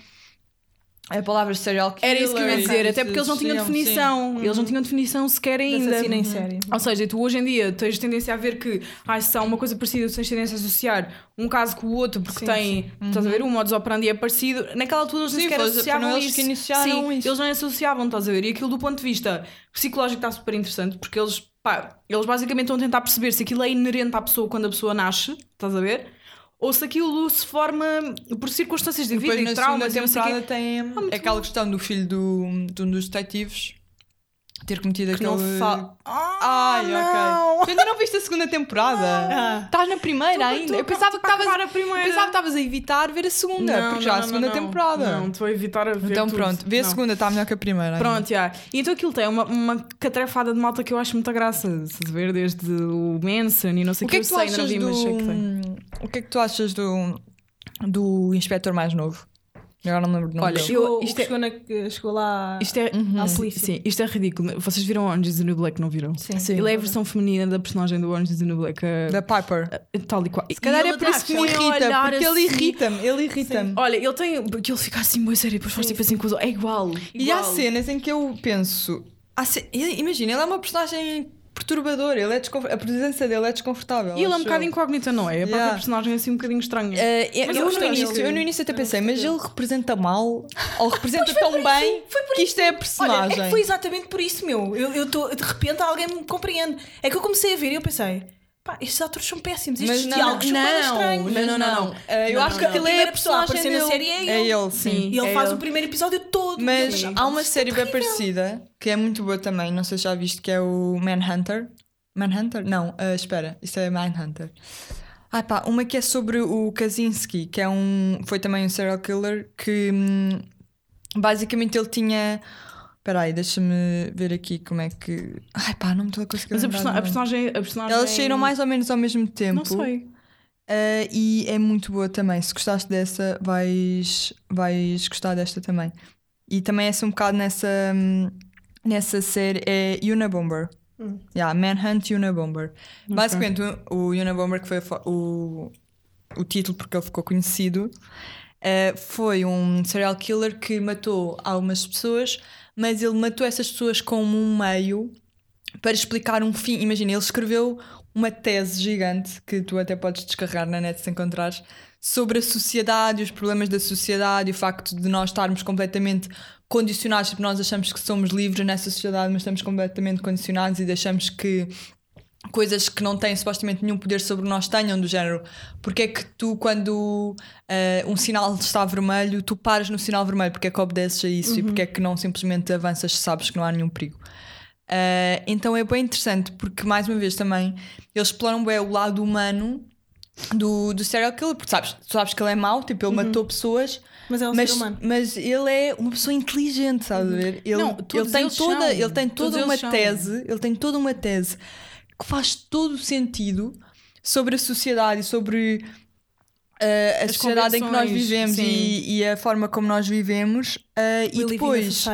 a palavra serial killer. Era isso que eu ia dizer, até porque eles não tinham definição. Eles não tinham definição sequer ainda. assassino em série. Ou seja, tu hoje em dia tens tendência a ver que ah, se há uma coisa parecida, tu tens tendência a associar um caso com o outro porque Sim, tem, estás a ver, o modus operandi é parecido. Naquela altura eles nem Sim, sequer associavam eles isso. que iniciaram Sim, isso. eles não associavam, estás a ver? E aquilo do ponto de vista psicológico está super interessante porque eles, pá, eles basicamente estão a tentar perceber se aquilo é inerente à pessoa quando a pessoa nasce, estás a ver? Ou se aquilo se forma por circunstâncias de vida Depois e na traumas e o quê. temporada tem aquela questão do filho do, de um dos detetives ter cometido Que aquele... não fala. Ai, não. ok. Tu ainda não viste a segunda temporada? Ah. Estás na primeira Tô- ainda? tô Eu pensava que estavas a primeira. pensava que estavas a evitar ver a segunda, porque já há a segunda temporada. Não, estou a evitar a ver então tudo. pronto, vê a Não. segunda, está melhor que a primeira. Pronto, já. E então aquilo tem uma, uma catrefada de malta que eu acho muita graça. A ver? Desde o Manson e não sei O que é eu que tu sei, não achas vi, do... mas sei que tem. O que é que tu achas do, do inspetor mais novo? Agora não lembro Olha. Chegou, Eu- isto isto é- chegou, na- chegou lá Isto é, à sim, polícia. sim, isto é ridículo. Vocês viram Orange is the New Black, não viram? Sim. Ele é a versão feminina da personagem do Orange is the New Black. a- Da Piper. a- tal e qual. Se calhar ele é por isso que me irrita, porque ele assim. irrita-me, ele irrita-me. Olha, ele tem. Porque ele fica assim, muito sério, depois faz tipo assim com. É igual. E há igual. cenas em que eu penso. ele- Imagina, ele é uma personagem perturbadora, ele é desconf- a presença dele é desconfortável. E ele é um bocado incógnita, não é? É para Yeah. a personagem assim um bocadinho estranha. Eh, eu, eu eu no início, eu no início até pensei, mas ele representa mal ou representa tão bem que isto é a Olha, personagem. é que foi exatamente por isso, meu. Eu, eu tô, de repente alguém me compreende. É que eu comecei a ver e eu pensei, pá, estes atores são péssimos, estes Mas não, diálogos são bem estranhos. não, não, não, não. Eh, eu Não, acho não, que não. A é a primeira pessoa a personagem aparecer na série é ele. sim. E ele é faz ele. o primeiro episódio todo. Mas há uma é série bem parecida que é muito boa também, não sei se já viste, que é o Manhunter. Manhunter? Não, ah, espera, isso é Mindhunter. Ah pá, uma que é sobre o Kaczynski, que é um. Foi também um serial killer que hum, basicamente ele tinha. Espera aí, deixa-me ver aqui como é que. Ai pá, não me estou a conseguir. Mas a, do a personagem. A personagem Elas saíram mais ou menos ao mesmo tempo. Não sei. Uh, e é muito boa também. Se gostaste dessa, vais, vais gostar desta também. E também é assim um bocado nessa, hum, nessa série. É Unabomber. Hum. Yeah, Manhunt Unabomber. Basicamente, o, o Unabomber, que foi o, o título porque ele ficou conhecido, uh, foi um serial killer que matou algumas pessoas, mas ele matou essas pessoas como um meio para explicar um fim. Imagina, ele escreveu uma tese gigante que tu até podes descarregar na net se encontrares sobre a sociedade, os problemas da sociedade o facto de nós estarmos completamente condicionados, tipo, nós achamos que somos livres nessa sociedade, mas estamos completamente condicionados e deixamos que coisas que não têm supostamente nenhum poder sobre nós tenham, do género, porque é que tu, quando eh, um sinal está vermelho, tu paras no sinal vermelho, porque é que obedeces a isso e porque é que não simplesmente avanças se sabes que não há nenhum perigo. Eh, então é bem interessante, porque mais uma vez também eles exploram bem o lado humano do, do serial killer, porque sabes, tu sabes que ele é mau, tipo, ele matou pessoas, Mas é um mas, mas ele é uma pessoa inteligente, sabes a ver? Ele, Não, ele todos tem toda, são. ele tem Todos toda uma eles são. tese, ele tem toda uma tese que faz todo o sentido sobre a sociedade e sobre uh, a As sociedade em que nós vivemos e, e a forma como nós vivemos uh, e depois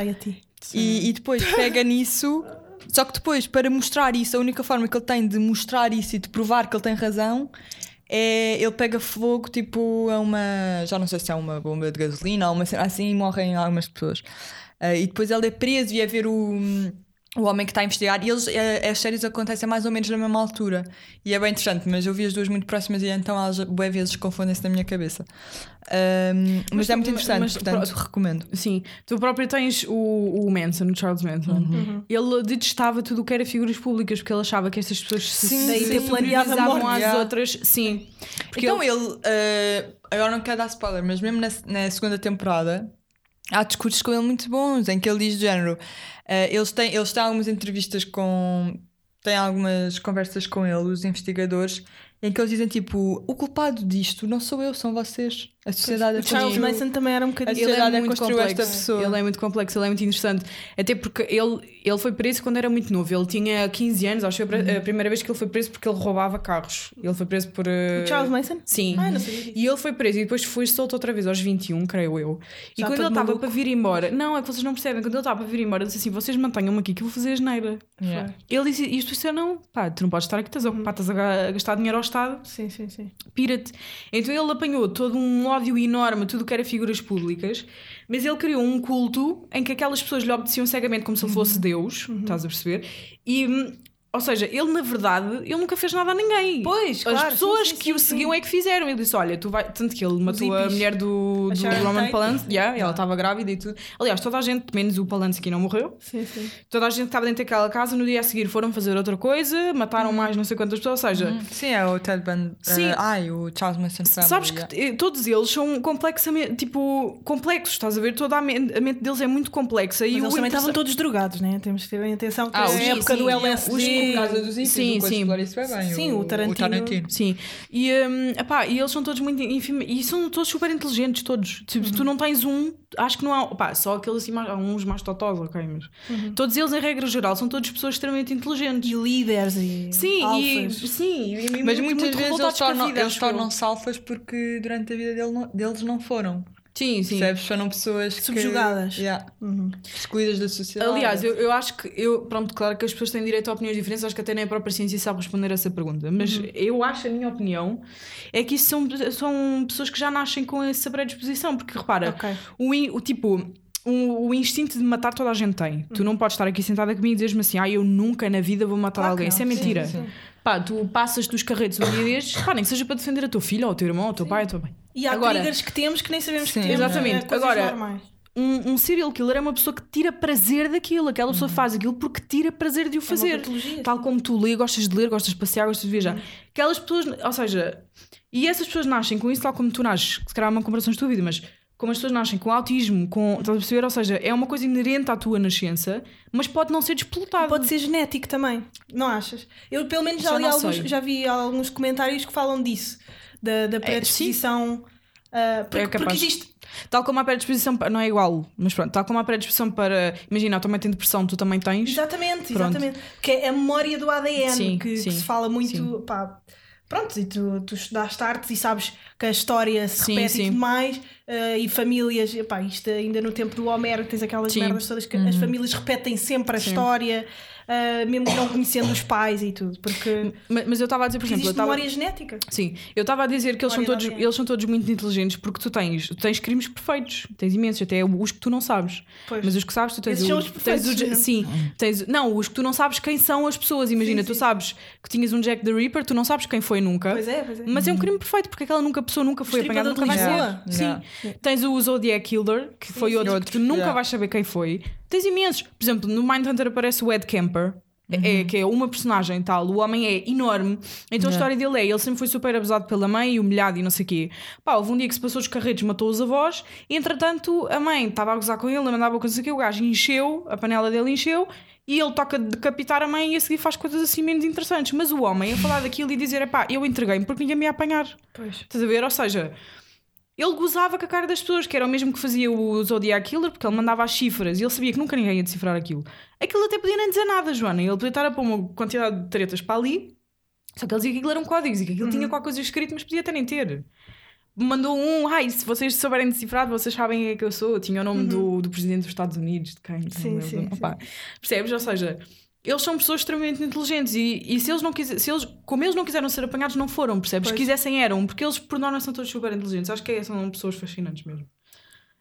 e, e depois pega nisso só que depois para mostrar isso a única forma que ele tem de mostrar isso e de provar que ele tem razão é ele pega fogo tipo a uma já não sei se é uma bomba de gasolina ou uma cena assim e morrem algumas pessoas. Uh, e depois ele é preso e é ver o, o homem que está a investigar. E eles, eh, as séries acontecem mais ou menos na mesma altura. E é bem interessante, mas eu vi as duas muito próximas e então elas bué vezes confundem-se na minha cabeça. Ahm, mas, Mas é muito interessante, mas- portanto recomendo. Sim, tu próprio tens o, o Manson, o Charles Manson. Uhum. Ele detestava tudo o que era figuras públicas porque ele achava que estas pessoas se Sim, supervisavam morte. às Yeah. outras. Sim. Porque então ele- ele, eh, agora não quero dar spoiler, mas mesmo na, na segunda temporada há discursos com ele muito bons, em que ele diz do género. eh, eles, têm, eles têm algumas entrevistas com. têm algumas conversas com ele, os investigadores, em que eles dizem tipo: o culpado disto não sou eu, são vocês. A sociedade O é Charles construiu- Manson também era um A bocadinho. Ele é sociedade é muito construiu esta complexo. pessoa. Ele é muito complexo, ele é muito interessante. Até porque ele, ele foi preso quando era muito novo. Ele tinha 15 anos, acho que foi Uhum. a primeira vez que ele foi preso porque ele roubava carros. Ele foi preso por. uh, Charles Manson? Sim. Ah, não sabia disso. E ele foi preso e depois foi solto outra vez aos 21, creio eu. E Já quando ele estava para vir embora, não, é que vocês não percebem, quando ele estava para vir embora, ele disse assim: vocês mantenham-me aqui que eu vou fazer asneira. Yeah. Ele disse isto, isso não, pá, tu não podes estar aqui, estás ocupado, estás a ga- a gastar dinheiro ao Estado, Sim, sim, sim. pira-te. Então ele apanhou todo um ódio enorme, a tudo que era figuras públicas, mas ele criou um culto em que aquelas pessoas lhe obedeciam cegamente como se ele fosse Deus, estás a perceber? E, hum, ou seja, ele na verdade, ele nunca fez nada a ninguém. Pois, As claro, pessoas sim, sim, que o sim, seguiam é que fizeram. Ele disse: Olha, tu vai. Tanto que ele matou a mulher do, A do Roman. Polanski. Yeah, ela estava grávida e tudo. Aliás, toda a gente, menos o Polanski, não morreu. Sim, sim. Toda a gente que estava dentro daquela casa. No dia a seguir foram fazer outra coisa, mataram mais não sei quantas pessoas. Ou seja, Sim, é o Ted Bundy. Sim. eh, ai, o Charles Manson Family. Sabes que yeah. eh, todos eles são complexamente, tipo, complexos, estás a ver? Toda a mente, a mente deles é muito complexa. Mas e eles o também estavam todos drogados, né? Temos que ter bem atenção que Ah, a sim, época do LSD. Por causa dos Sim, o sim. explora isso bem bem. Sim, o Tarantino. Sim, e, hum, epá, e eles são todos muito enfim, e são todos super inteligentes, todos. Tipo, Uhum. Tu não tens um, acho que não há, opá, só aqueles assim, mais, há uns mais totós, ok, mas Uhum. todos eles, em regra geral, são todos pessoas extremamente inteligentes. E líderes e Sim, e, alfas. sim, e Mas muito- muitas muito vezes eles a tornam- tornam-se alfas porque durante a vida dele não- deles não foram. Sim, sim. Percebes? Foram pessoas que- Subjugadas. Yeah, Uhum. excluídas da sociedade. Aliás, eu, eu acho que eu, pronto, claro que as pessoas têm direito a opiniões diferentes, acho que até nem a própria ciência sabe responder a essa pergunta, mas Uhum. eu acho, a minha opinião, é que isso são, são pessoas que já nascem com essa predisposição, porque repara, Ok. o, o tipo. O, o instinto de matar toda a gente tem. Tu não podes estar aqui sentada comigo e dizer-me assim: ah, eu nunca na vida vou matar Claro que alguém. Isso é Sim, mentira. sim. Pá, tu passas dos carretos um dia destes, pá, nem que seja para defender a tua filha, ou o teu irmão, ou o teu pai, ou o teu bem. E há Agora- triggers que temos que nem sabemos Sim, que temos. exatamente. é Agora- normais. Um, um serial killer é uma pessoa que tira prazer daquilo. Aquela pessoa faz aquilo porque tira prazer de o fazer. patologia, Tal como tu lê, gostas de ler, gostas de passear, gostas de viajar. Uhum. Aquelas pessoas, ou seja, e essas pessoas nascem com isso, tal como tu nasces, se calhar é uma comparação estúpida, mas como as pessoas nascem com autismo, com. Estás a perceber? Ou seja, é uma coisa inerente à tua nascença, mas pode não ser desplotada. Pode ser genético também, não achas? Eu pelo menos já, Já alguns, já vi alguns comentários que falam disso, da, da predisposição. ah, porque, É porque existe. Tal como a predisposição, para- não é igual, mas pronto, tal como a predisposição para. Imagina, eu também tenho depressão, tu também tens. Exatamente, Pronto. exatamente. Que é a memória do ADN Sim, que, que sim, se fala muito. sim. Pá, pronto, e tu, tu estudaste artes e sabes que a história se Sim, repete sim. e tudo mais, ah, e famílias, epá, isto ainda no tempo do Homero tens aquelas Sim. Uhum. merdas todas que as famílias repetem sempre a história, ah, mesmo não conhecendo os pais e tudo, porque Mas, mas eu estava a dizer, por exemplo, existe memória genética. Sim, eu estava a dizer que eles são, todos, eles são todos muito inteligentes porque tu tens, tu tens crimes perfeitos, tens imensos, até os que tu não sabes. Pois. Mas os que sabes, tu tens Esses o, são os tens perfeitos, o- não é? Sim, tens, não, os que tu não sabes quem são as pessoas. Imagina, Sim, tu sim. sabes que tinhas um Jack the Ripper, tu não sabes quem foi nunca. Pois é, pois é. Mas é um crime perfeito porque aquela nunca, pessoa nunca foi apanhada, nunca de vai ser. Yeah. Sim. Tens o Zodiac Killer, que foi sim. outro, Outro, que tu nunca vais saber quem foi. Tens imensos. Por exemplo, no Mindhunter aparece o Ed Kemper. É, que é uma personagem tal, o homem é enorme, então a história dele é: ele sempre foi super abusado pela mãe e humilhado e não sei o quê. Pá, houve um dia que se passou os carretos, matou os avós, e entretanto a mãe estava a gozar com ele, mandava coisas aqui, o gajo encheu, a panela dele encheu, e ele toca de decapitar a mãe e a seguir faz coisas assim menos interessantes. Mas o homem a falar daquilo e dizer: pá, eu entreguei-me porque ninguém me ia apanhar. Pois. Estás a ver? Ou seja, ele gozava com a cara das pessoas, que era o mesmo que fazia o Zodiac Killer, porque ele mandava as cifras e ele sabia que nunca ninguém ia decifrar aquilo. Aquilo até podia nem dizer nada, Joana. Ele podia estar a pôr uma quantidade de tretas para ali, só que ele dizia que aquilo eram códigos e que aquilo Uhum. tinha qualquer coisa escrito, mas podia até nem ter. Mandou um, ai, se vocês souberem decifrar, vocês sabem quem é que eu sou. Tinha o nome do, do presidente dos Estados Unidos, de quem? Uhum. Sim, sim, Opa, Percebes? Ou seja, eles são pessoas extremamente inteligentes e, e se eles não quiserem, se eles, como eles não quiseram ser apanhados, não foram, percebes? Se Pois. quisessem eram, porque eles por norma são todos super inteligentes. Acho que é- são pessoas fascinantes mesmo.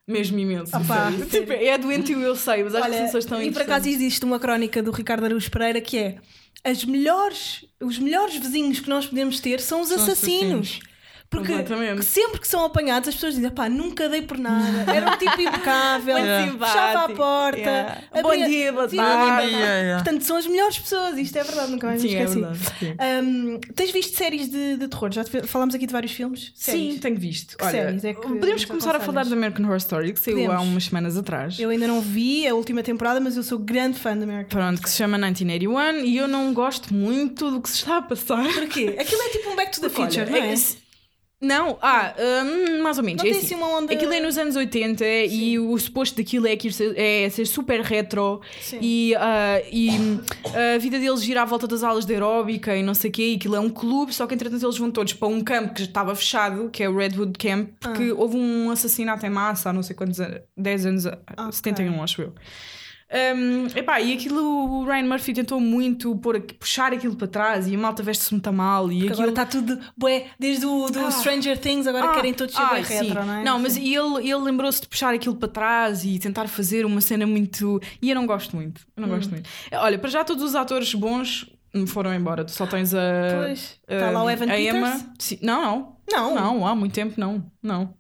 Mesmo imenso. Sério. Tipo, é doentio, eu sei, mas acho que as pessoas estão e por acaso existe uma crónica do Ricardo Araújo Pereira que é as melhores, os melhores vizinhos que nós podemos ter são os São os assassinos. Porque Exatamente. sempre que são apanhados, as pessoas dizem: pá, nunca dei por nada. Era um tipo impecável, Muito fechava a porta. Yeah. abria- Bom dia, boa tarde. Yeah, yeah. Portanto, são as melhores pessoas. Isto é verdade, nunca mais me Sim, é esqueci. verdade. sim. Hum, tens visto séries de, de terror? Já te- falámos aqui de vários filmes? Séries. Sim, tenho visto. Que Olha, séries é que podemos começar a falar da American Horror Story, que saiu há Podemos. umas semanas atrás. Eu ainda não vi a última temporada, mas eu sou grande fã da American Pronto, que se chama 1981 e eu não gosto muito do que se está a passar. Porquê? Aquilo é tipo um Back to the Future, olha, não é? que- Não, ah, hum, mais ou menos. Não é tem assim. assim uma onda- Aquilo é nos anos 80 e o suposto daquilo é, que é ser super retro Sim. e, ah, e hum, a vida deles gira à volta das aulas de aeróbica e não sei o quê. E aquilo é um clube, só que entretanto eles vão todos para um campo que já estava fechado, que é o Redwood Camp, porque Ah. houve um assassinato em massa há não sei quantos anos, 10 anos, ah, Ok. 71 acho eu. Um, epá, e aquilo o Ryan Murphy tentou muito pôr, puxar aquilo para trás e a malta veste-se muito mal e Porque aquilo agora está tudo. Bué, desde o do Ah. Stranger Things, agora Ah, querem todos ser ah, sim. retro, não é? Não, mas ele, ele lembrou-se de puxar aquilo para trás e tentar fazer uma cena muito. E eu não gosto muito. Eu não Hum. gosto muito. Olha, para já todos os atores bons foram embora. Tu só tens a. Pois. Está lá o Evan a Peters? Emma. Sim, não, não. Não. Não, há muito tempo não. Não.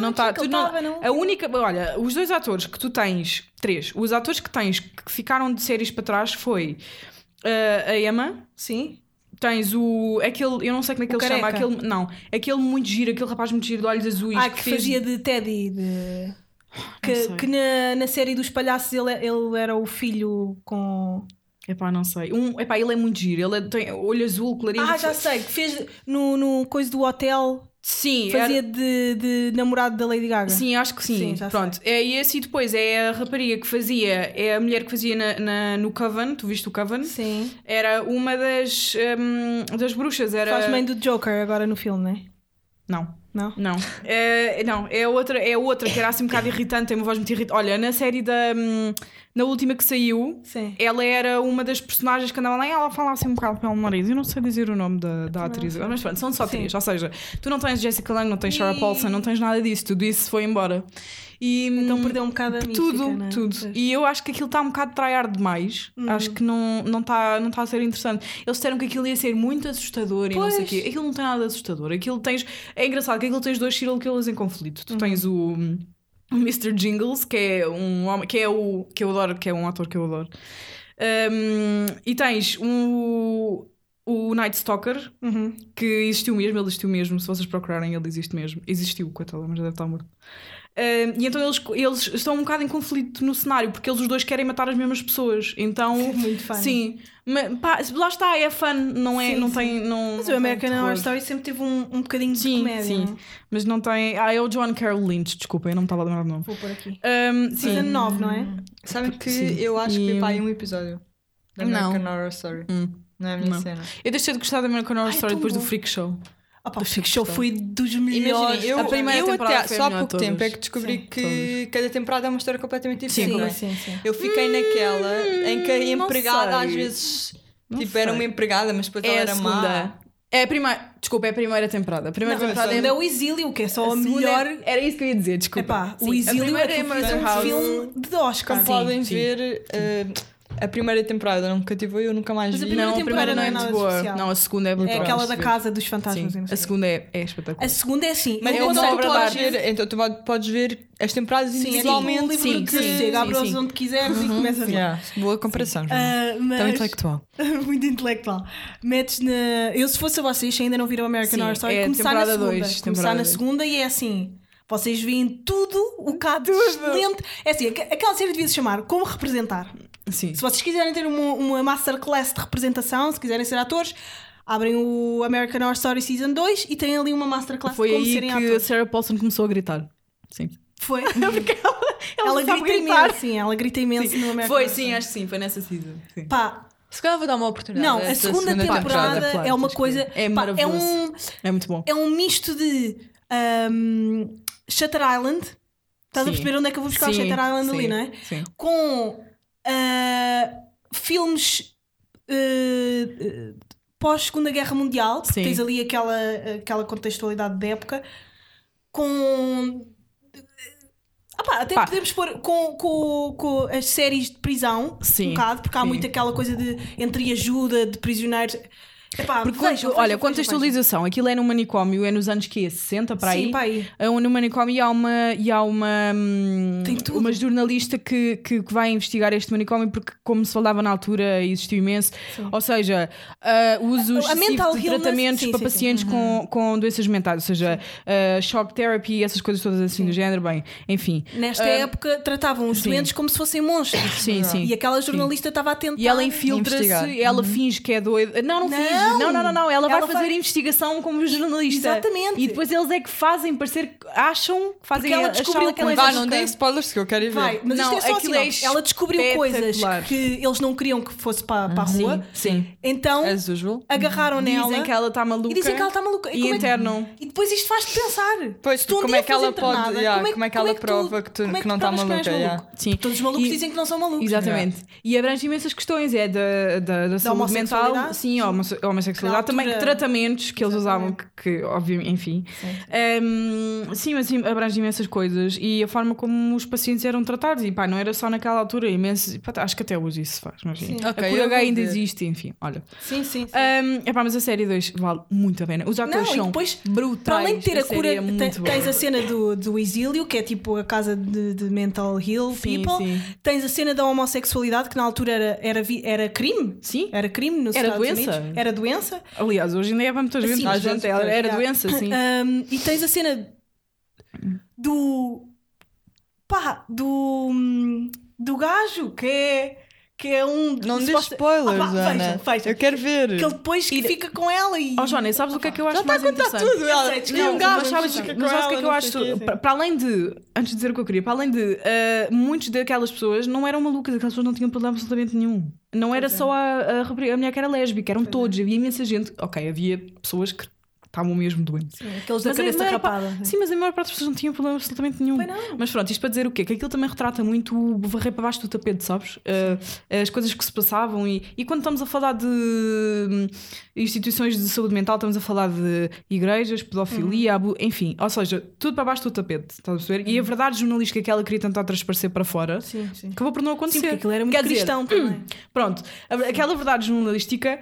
não achei está. que não. A única. Olha, os dois atores que tu tens. Três. Os atores que tens que ficaram de séries para trás foi uh, a Emma. Sim. Tens o. Aquele. Eu não sei como é que O ele se chama. Aquele, não. Aquele muito giro, aquele rapaz muito giro de olhos azuis. Ah, que, fez- fazia de Teddy. De... Que, sei. que na, na série dos palhaços ele, ele era o filho com. Epá, não sei. Um, epá, ele é muito giro. Ele é- tem olho azul, clarinho. Ah, já sei, que fez no, no coisa do hotel, Sim, era- fazia de, de namorado da Lady Gaga. Sim, acho que sim. Sim, Pronto. É esse e depois é a rapariga que fazia, é a mulher que fazia na, na- no Coven. Tu viste o Coven? Sim. Era uma das, hum, das bruxas. Era... Faz mãe do Joker agora no filme, não é? Não. Não? Não, é, não, é outra, é outra que era assim um bocado irritante, tem uma voz muito irritante. Olha, na série da. Hum, na última que saiu, Sim. ela era uma das personagens que andava lá e ela falava assim um bocado pelo nariz. Eu não sei dizer o nome da, da atriz, mas pronto, são só três. Ou seja, tu não tens Jessica Lange, não tens Sarah E- Paulson, não tens nada disso, tudo isso foi embora. E, Então hum, perdeu um bocado a tudo, não é? tudo. Pois. E eu acho que aquilo está um bocado tryhard demais. Uhum. Acho que não está não tá, não tá a ser interessante. Eles disseram que aquilo ia ser muito assustador e não sei o Pois. quê. Aquilo não tem nada de assustador. Aquilo tens. É engraçado que aquilo tens dois serial killers em conflito. Tu tens o. Mr. Jingles, que é um homem, que é o que eu adoro, que é um ator que eu adoro. Um, e tens um, o Night Stalker, Uhum. que existiu mesmo, ele existiu mesmo. Se vocês procurarem, ele existe mesmo. Existiu, coitado, mas já deve estar morto. Um, e então eles, eles estão um bocado em conflito no cenário, porque eles os dois querem matar as mesmas pessoas. Então, Muito fã. sim, mas, pá, lá está, é fun, não é? Sim, não sim. tem. Não, Mas não o American Horror. Story sempre teve um, um bocadinho de Sim, comédia. sim. não é? Mas não tem. Ah, é o John Carroll Lynch, desculpa, eu não me estava a lembrar do nome. Vou pôr aqui. Um, sim. Season 9, não é? Sabem que Sim. eu acho que E- para aí um episódio da Não. American Horror Story. Hum. Não é a minha Não. cena. Eu deixei de gostar da American Horror Ai, é Story tão depois do bom. Freak Show. Opa, o Freak Show foi dos melhores. Imaginem, eu, A primeira eu temporada até foi a só há pouco tempo é que descobri Sim, que cada temporada é uma história completamente Sim, diferente. não é? sim, sim. Eu fiquei naquela em que a Hum, empregada às vezes Não tipo, era uma empregada, mas depois ela É a era segunda. má. É a primeira. Desculpa, é a primeira temporada. A primeira Não, a temporada segunda é o Exílio, que é só a, segunda melhor. é- Era isso que eu ia dizer, desculpa. Epá, Sim, o a Exílio é é um filme de Oscar. Como podem sim. ver, eh, a primeira temporada não me cativou e eu nunca mais Mas a vi. primeira Não, a temporada primeira não é é muito nada boa. especial. Não, a segunda é É brutal. aquela da casa dos fantasmas. E não sei a o quê. segunda é, é espetacular. A segunda é assim. Mas eu então, não tu aconselho é podes verdade. ver, então tu pode- podes ver as temporadas Sim, é tipo individualmente. livro sim, de sim, chega, sim, abre-os sim. onde quiseres e começas lá. Yeah, boa comparação, João. Ah, mas- Tão intelectual. Muito intelectual. Metes na. Eu, se fosse a vocês, se ainda não viram American Sim, Horror Story, é começar na temporada segunda. dois, começar temporada na dois. segunda e é assim. Vocês veem tudo o cá de excelente. É assim, aqu- aquela série devia se chamar Como Representar. Sim. Se vocês quiserem ter uma, uma masterclass de representação, se quiserem ser atores, abrem o American Horror Story Season 2 e têm ali uma masterclass Foi de como aí serem que a atores. Sarah Paulson começou a gritar. Sim. Foi. Ela ela sabe grita gritar. imenso, sim. Ela grita imenso no American Foi, Horror sim, Story. acho que sim. Foi nessa season. Sim. Pá, Se calhar vou dar uma oportunidade. não, a esta segunda, temporada, claro, é uma tens que coisa. É pá, é maravilhoso. um. É muito bom. é um misto de um, Shutter Island. Estás a Sim. perceber onde é que eu vou buscar o Sim, Shutter Island ali, sim, não é? Sim. Com ah, filmes ah, ah, pós-Segunda Guerra Mundial, porque Sim. tens ali aquela, aquela contextualidade da época, com. Ah pá, até Pá. podemos pôr com, com, com as séries de prisão, Sim, um bocado, porque há sim. muito aquela coisa de entre ajuda de prisioneiros. Epá, Porque, vejam, olha, vejam, contextualização, aquilo é no manicômio, é nos anos que 60 para aí. Sim, para aí. É um- no manicômio e há uma, e há uma, hum, uma jornalista que, que, que vai investigar este manicômio porque, como se falava na altura, existiu imenso. Ou seja, o uso A- a excessivo mental de tratamentos sim, para sim, sim. pacientes com, com doenças mentais, ou seja, ah, shock therapy, essas coisas todas assim do género. Bem, enfim. Nesta Ah, época tratavam os sim. doentes como se fossem monstros. Sim, sim. E aquela jornalista estava a tentar. E ela infiltra-se, ela finge que é doida. Não, não, Não! finge. Não, não, não, não. Ela, vai Ela fazer vai- investigação como jornalista. Exatamente. E depois eles é que fazem parecer. acham que fazem Porque ela descobriu Vá, coisa. não deem spoilers que eu quero ir ver. Vai, mas Não, isto é só assim, não. é ela descobriu coisas que eles não queriam que fosse para, para a rua. Sim. Então As usual. agarraram nela Dizem que ela está maluca. e dizem que ela está maluca. E como é que- internam. E depois isto faz-te pensar. Pois, tu um como dia é que ela pode- yeah, como é que ela tu- prova que tu- como é que não tá provas maluca, yeah. Sim. Todos os malucos E- dizem que não são malucos. Exatamente. E abrange imensas questões. É da, saúde mental. Sim, homossexualidade. Também tratamentos que eles usavam, que, que obviamente, enfim. Ehm, sim, mas sim, abrange imensas coisas. E a forma como os pacientes eram tratados. E pá, não era só naquela altura. Imenso, pá, acho que até hoje isso se faz. Mas. Sim. A Ok, cura ainda existe, enfim. Olha. Sim, sim. sim. Um, epá, mas a série 2 vale muito a pena. Os atores Não, são depois, brutais. Para além de ter a série cura, é boa. tens a cena do, do exílio, que é tipo a casa de, de mental heal Sim, people. sim. Tens a cena da homossexualidade, que na altura era, era, era crime. Sim. Era crime nos Era Estados doença. Unidos. Era doença. Aliás, hoje ainda é para muita gente. Sim, mas vezes, era, era yeah. doença, sim. Um, e tens a cena do. pá, do. do gajo, que é. Que é um. Não diz suposta- spoilers, Ah, vá, Ana. vejam, vejam. Eu quero ver. Que ele depois que fica com ela e. Oh, Joana, sabes o que é que eu acho Já está a mais contar interessante? tudo. Ela sei, um gajo, Mas sabes, fica mas sabes o que é que eu não acho? Para, além de, antes de dizer o que eu queria, para além de ah, muitos daquelas pessoas não eram malucas, aquelas pessoas não tinham problema absolutamente nenhum. Não era só a, a, a mulher que era lésbica, eram todos, havia imensa gente. Ok, havia pessoas que estavam mesmo doentes. Aqueles da Mas a cabeça pa- rapada. Sim, mas a maior parte das pessoas não tinha problema absolutamente nenhum. Mas pronto, isto para dizer o quê? Que aquilo também retrata muito o varrer para baixo do tapete, sabes? Uh, as coisas que se passavam e, e quando estamos a falar de instituições de saúde mental, estamos a falar de igrejas, pedofilia, abu- enfim, ou seja, tudo para baixo do tapete, estás a perceber? E a verdade jornalística que ela queria tentar transparecer para fora Sim, sim. acabou por não Sim, acontecer. porque aquilo era muito Quer dizer, cristão também. Pronto, a- aquela verdade jornalística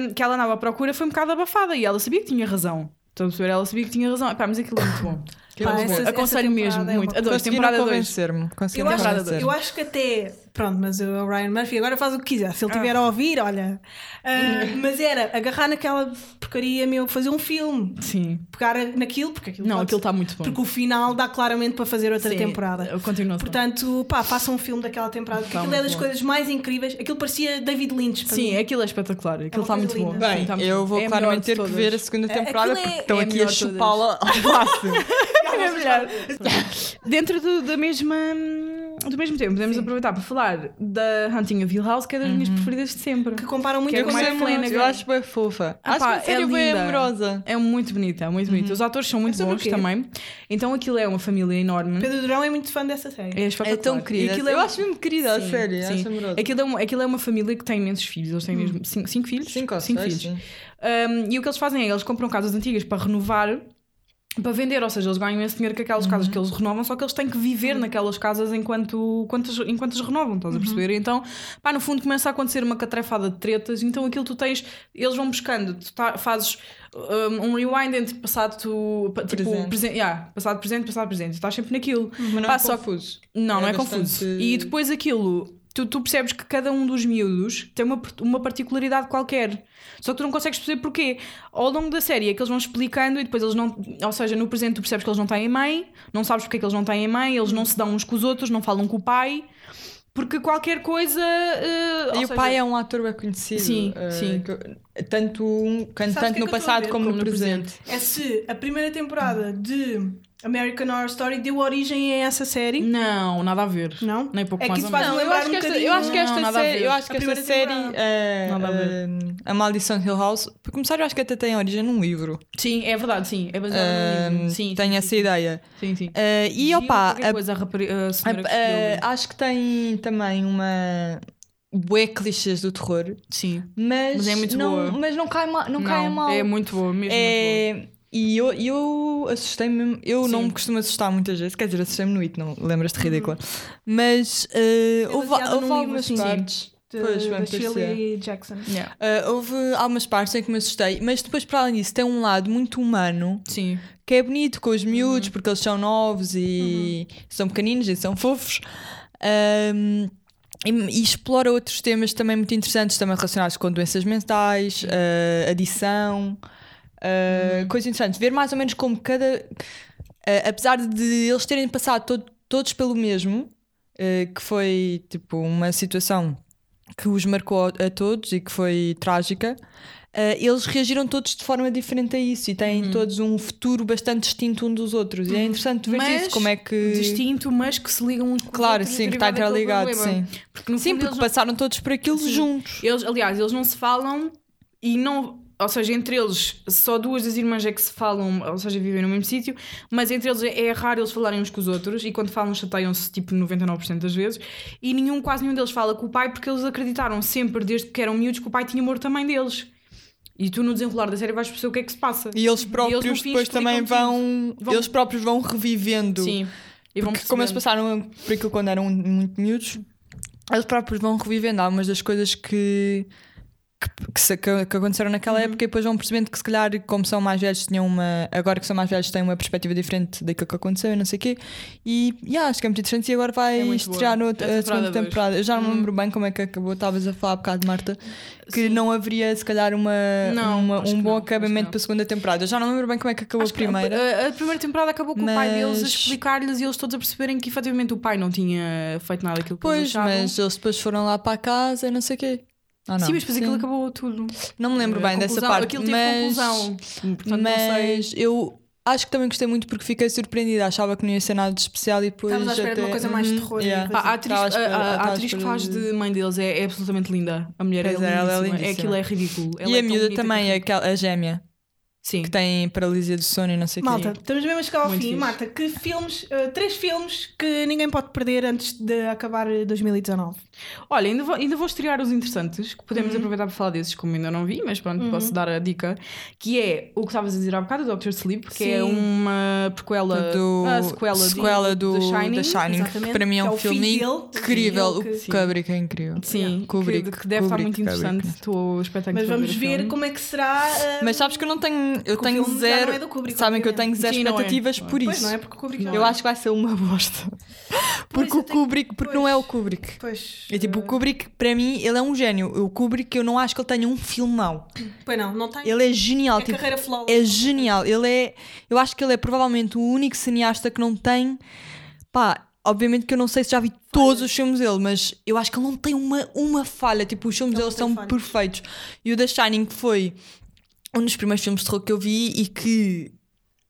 hum, que ela andava à procura foi um bocado abafada e ela sabia que tinha razão. Estão a perceber? Ela sabia que tinha razão. Epá, mas aquilo é muito bom. Pá, essa- ver. essa Aconselho mesmo é muito. uma- Adoro. Temporada dois. convencer-me. Conseguiram Eu acho, convencer-me. eu acho que até. Pronto, mas o Ryan Murphy agora faz o que quiser. Se ele estiver a ouvir, olha. Ah, mas era agarrar naquela porcaria, meu, fazer um filme. Sim. Pegar naquilo, porque aquilo Não, pode- aquilo está muito bom. Porque o final dá claramente para fazer outra Sim, temporada. eu continuo. Portanto, pá, façam um filme daquela temporada, porque Tá aquilo é das bom. coisas mais incríveis. Aquilo parecia David Lynch. Para Sim, mim. aquilo é espetacular. Aquilo uma está muito bom. linda. Sim, Bem, tá muito eu bom. vou É claramente ter que ver a segunda É- temporada aquilo é- porque estão é aqui a chupá-la ao máximo. É melhor. Dentro do, da mesma, do mesmo tempo, podemos aproveitar para falar da Hunting of Hill House, que é das minhas preferidas de sempre. Que comparam muito Que é com a. Eu acho bem fofa. Ah Acho pá, que a série é é bem linda. amorosa. É muito bonita, é muito bonita. Os atores são muito É bons também. Então aquilo é uma família enorme. Pedro Durão é muito fã dessa série. É, É tão querida. aquilo é Eu acho mesmo querida a Sim, série. sim. Acho amorosa. Aquilo é, uma, aquilo é uma família que tem imensos filhos. Eles têm mesmo cinco, cinco filhos? Cinco filhos. sim. Um, e o que eles fazem é eles compram casas antigas para renovar. Para vender, ou seja, eles ganham esse dinheiro com aquelas Uhum. casas que eles renovam, só que eles têm que viver naquelas casas enquanto, enquanto, as- enquanto as renovam, estás Uhum. a perceber? Então, pá, no fundo começa a acontecer uma catrefada de tretas, então aquilo tu tens, eles vão buscando, tu tá- fazes um, um rewind entre passado, pa- tipo, Presente. presente, yeah, passado, presente, passado, presente, tu estás sempre naquilo. Mas não Pá, é só que- confuso. não, não É é bastante- confuso. E depois aquilo, tu, tu percebes que cada um dos miúdos tem uma, uma particularidade qualquer. Só que tu não consegues perceber porquê. Ao longo da série é que eles vão explicando e depois eles não. Ou seja, no presente tu percebes que eles não têm mãe, não sabes porque é que eles não têm mãe, eles não se dão uns com os outros, não falam com o pai. Porque qualquer coisa. ou E o seja, pai é um ator bem conhecido. Sim, eh, sim. que- tanto, um- tanto é no a passado como, Como no no presente. É se a primeira temporada de American Horror Story deu origem a essa série. Não, nada a ver. Não? Nem pouco É que mais isso ou faz. Não, eu lembrar acho um que esta, bocadinho- eu acho que Não, esta a série, eu acho que A esta primeira série eh, Nada a ver. eh, a Maldição de Hill House, para começar, eu acho que até tem origem num livro. Sim, é verdade, sim. É baseado Eh, no livro. Sim, tenho sim, essa sim, ideia. Sim, sim. Eh, e opa, a- coisa, a, a que a- eh, escolheu. acho que tem também uma bué clichês do terror, Sim. mas, Mas é muito não, boa. mas não cai mal, não, cai mal. É muito boa, mesmo. muito É- E eu, eu assustei-me mesmo. Eu não Sim. me costumo assustar muitas vezes, quer dizer, assustei-me no It, não lembras-te ridícula. Mas eh, houve, houve algumas partes. De, Pois, bem. Shirley Jackson. Yeah. Uh, houve algumas partes em que me assustei, mas depois, para além disso, tem um lado muito humano Sim. que é bonito com os Uhum. miúdos, porque eles são novos e são pequeninos e são fofos. Um, e, e explora outros temas também muito interessantes, também relacionados com doenças mentais, uh, adição, uh, Uhum. coisas interessantes. Ver mais ou menos como cada. uh, apesar de eles terem passado todo- todos pelo mesmo, uh, que foi tipo uma situação que os marcou a, a todos e que foi trágica. eles reagiram todos de forma diferente a isso e têm Uhum. todos um futuro bastante distinto um dos outros. E é interessante ver Mas isso, como é que. Distinto, mas que se ligam uns com os Claro, outros sim, que está interligado, sim. Porque Sim, porque eles não- passaram todos por aquilo Sim. juntos. Eles, aliás, eles não se falam e não. Ou seja, entre eles, só duas das irmãs é que se falam, ou seja, vivem no mesmo sítio, mas entre eles é, é raro eles falarem uns com os outros e quando falam chateiam-se tipo 99% das vezes e nenhum, quase nenhum deles fala com o pai porque eles acreditaram sempre, desde que eram miúdos, que o pai tinha morto também deles. E tu no desenrolar da série vais perceber o que é que se passa. E eles próprios no fim, depois também vão, Vão- Eles próprios vão revivendo. Sim. E vão Porque como eles passaram por aquilo quando eram muito miúdos, eles próprios vão revivendo algumas das coisas que. Que, que se- que- que aconteceram naquela época e depois vão percebendo que se calhar como são mais velhos tinham uma agora que são mais velhos têm uma perspectiva diferente daquilo que aconteceu e não sei o quê. E yeah, acho que é muito interessante e agora vai É estrear no, A temporada segunda dois. temporada. Eu já não me lembro bem como é que acabou estavas a falar há bocado Marta que Sim. não haveria se calhar uma, Não, uma- um bom não, acabamento para a segunda temporada. Eu já não me lembro bem como é que acabou Acho a primeira. A, a primeira temporada acabou com o pai deles a Mas- explicar-lhes e eles todos a perceberem que efetivamente o pai não tinha feito nada daquilo que eles Pois, mas eles depois foram lá para a casa e não sei o quê. Ah, não. Sim, mas depois aquilo acabou tudo. Não me lembro A bem dessa conclusão- parte. Aquilo teve mas, conclusão. Portanto, não sei. mas eu acho que também gostei muito porque fiquei surpreendida. Achava que não ia ser nada de especial e depois. Estavas à espera de uma até- coisa mais de Uhum, terror yeah. coisa a atriz, a- a- a atriz que faz de- mãe deles é, é absolutamente linda. A mulher Pois é, é, ela é lindíssima. lindíssima. Aquilo é ridículo. Ela E é a tão miúda também, que- aquela, a gêmea, Sim. que tem paralisia do sono e não sei o quê. Malta, estamos mesmo a chegar ao Muito fim. fixe. Marta, que filmes, uh, três filmes que ninguém pode perder antes de acabar uh, 2019. Olha, ainda vou, ainda vou estrear os interessantes, que Uhum. podemos aproveitar para falar desses, como ainda não vi, mas pronto, posso dar a dica. Que é o que estavas a dizer há bocado, o Doctor Sleep, que é Sim. uma prequela, do, a sequela, de- sequela do The Shining. The Shining, que para mim é que é um o filho filme incrível. O que- Kubrick é incrível. Sim, Kubrick, que, que deve estar Kubrick, muito interessante. Estou expectante Mas vamos o ver como é que será. uh, Mas sabes que eu não tenho, eu o tenho zero. não é Kubrick, sabem que eu tenho zero Sim, não é. expectativas por Pois isso. não é porque o Kubrick já Eu não é. acho que vai ser uma bosta. Porque eu o tenho- Kubrick, porque não é o Kubrick. Pois. É tipo, o uh, Kubrick, para mim, ele é um gênio. O Kubrick, eu não acho que ele tenha um filme mau. Pois não, não tem. Ele é genial. É tipo, carreira flawless. é genial. Ele é. Eu acho que ele é provavelmente o único cineasta que não tem. Pá, obviamente que eu não sei se já vi todos os filmes dele, mas eu acho que ele não tem uma, uma falha. Tipo, os filmes Ele dele não são falhas. perfeitos. E o The Shining foi um dos primeiros filmes de terror que eu vi e que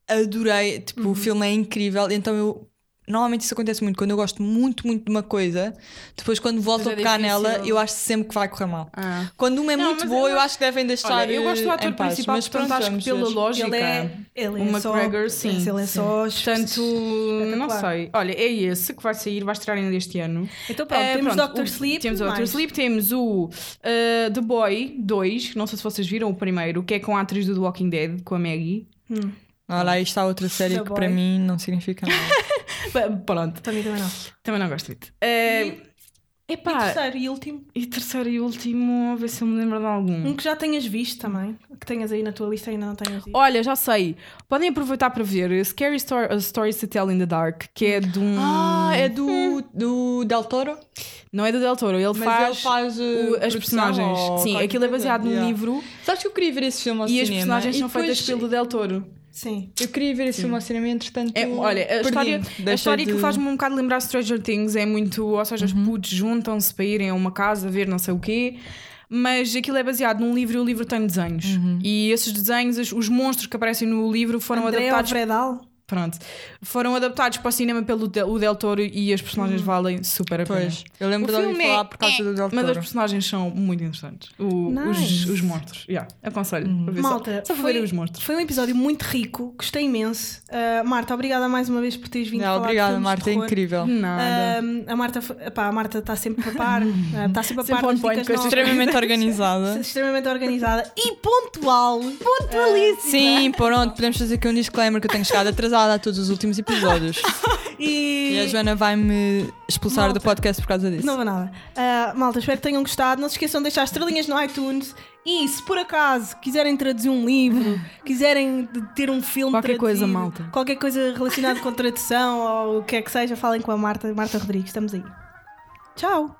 adorei. Tipo, Uhum. o filme é incrível. Então eu. Normalmente isso acontece muito quando eu gosto muito, muito de uma coisa, depois quando volto Mas a é tocar difícil. nela, eu acho sempre que vai correr mal. Ah. Quando uma é Não, muito boa, eu eu acho que devem deixar. Olha, eu gosto do eh, ator paz. principal, mas pronto, acho que pela lógica. Ele é, ele é o só, McGregor, sim, Ele é sim. só Portanto, não sei. Olha, é esse que vai sair, vai estrear ainda este ano. Então pronto, Eh, temos pronto, Doctor o- Sleep. Temos o Doctor. Sleep, temos o eh, The Boy 2, não sei se vocês viram o primeiro, que é com a atriz do The Walking Dead, com a Maggie. Hum, Olha, aí está outra série The que Boy. para mim não significa nada. Pronto, também também não. também não gosto muito. Eh, E epá, terceiro e último, e terceiro e último, a ver se eu me lembro de algum. um que já tenhas visto também, que tenhas aí na tua lista e ainda não tenhas visto. Olha, já sei. Podem aproveitar para ver Scary Stor- uh, Stories to Tell in the Dark, que é de um. Ah, é do, do Del Toro? Não é do Del Toro, ele Mas faz, ele faz uh, o- as produção personagens. Sim, aquilo é baseado num Yeah. livro Sabes que eu queria ver esse filme ao e as cinema? personagens e são feitas depois- pelo Del Toro. Sim. Eu queria ver esse filme ao cinema, entretanto. É, olha, a história, a história que de- faz-me um bocado lembrar Stranger Things é muito. Ou seja, Uhum. os putos juntam-se para irem a uma casa ver não sei o quê. Mas aquilo é baseado num livro e o livro tem desenhos. Uhum. E esses desenhos, os, os monstros que aparecem no livro foram André adaptados. Alfredal. Pronto. Foram adaptados para o cinema pelo Del, o Del Toro e as Hum. personagens valem super a pena. Pois, eu lembro O de falar é- por causa do Del Mas as Toro. personagens são muito interessantes. O- Nice. os, os monstros. Yeah, aconselho. ver Malta, só, só foi- ver os monstros. Foi um episódio muito rico, gostei imenso. Uh, Marta, obrigada mais uma vez por teres vindo Não, falar obrigada, Marta, é incrível. Nada. Um, a Marta epá, a Marta está sempre a par, uh, está sempre a Sempre par on das point dicas. Extremamente organizada. extremamente organizada e pontual. Pontualíssima. Sim, pronto, podemos fazer aqui um disclaimer que eu tenho chegado atrasada a todos os últimos episódios. E, E a Joana vai-me expulsar Malta. do podcast por causa disso. Não vou nada. Uh, malta, espero que tenham gostado. Não se esqueçam de deixar estrelinhas no iTunes. E se por acaso quiserem traduzir um livro, quiserem ter um filme Qualquer coisa, malta. Qualquer coisa relacionada com tradução ou o que é que seja, falem com a Marta, Marta Rodrigues. Estamos aí. Tchau.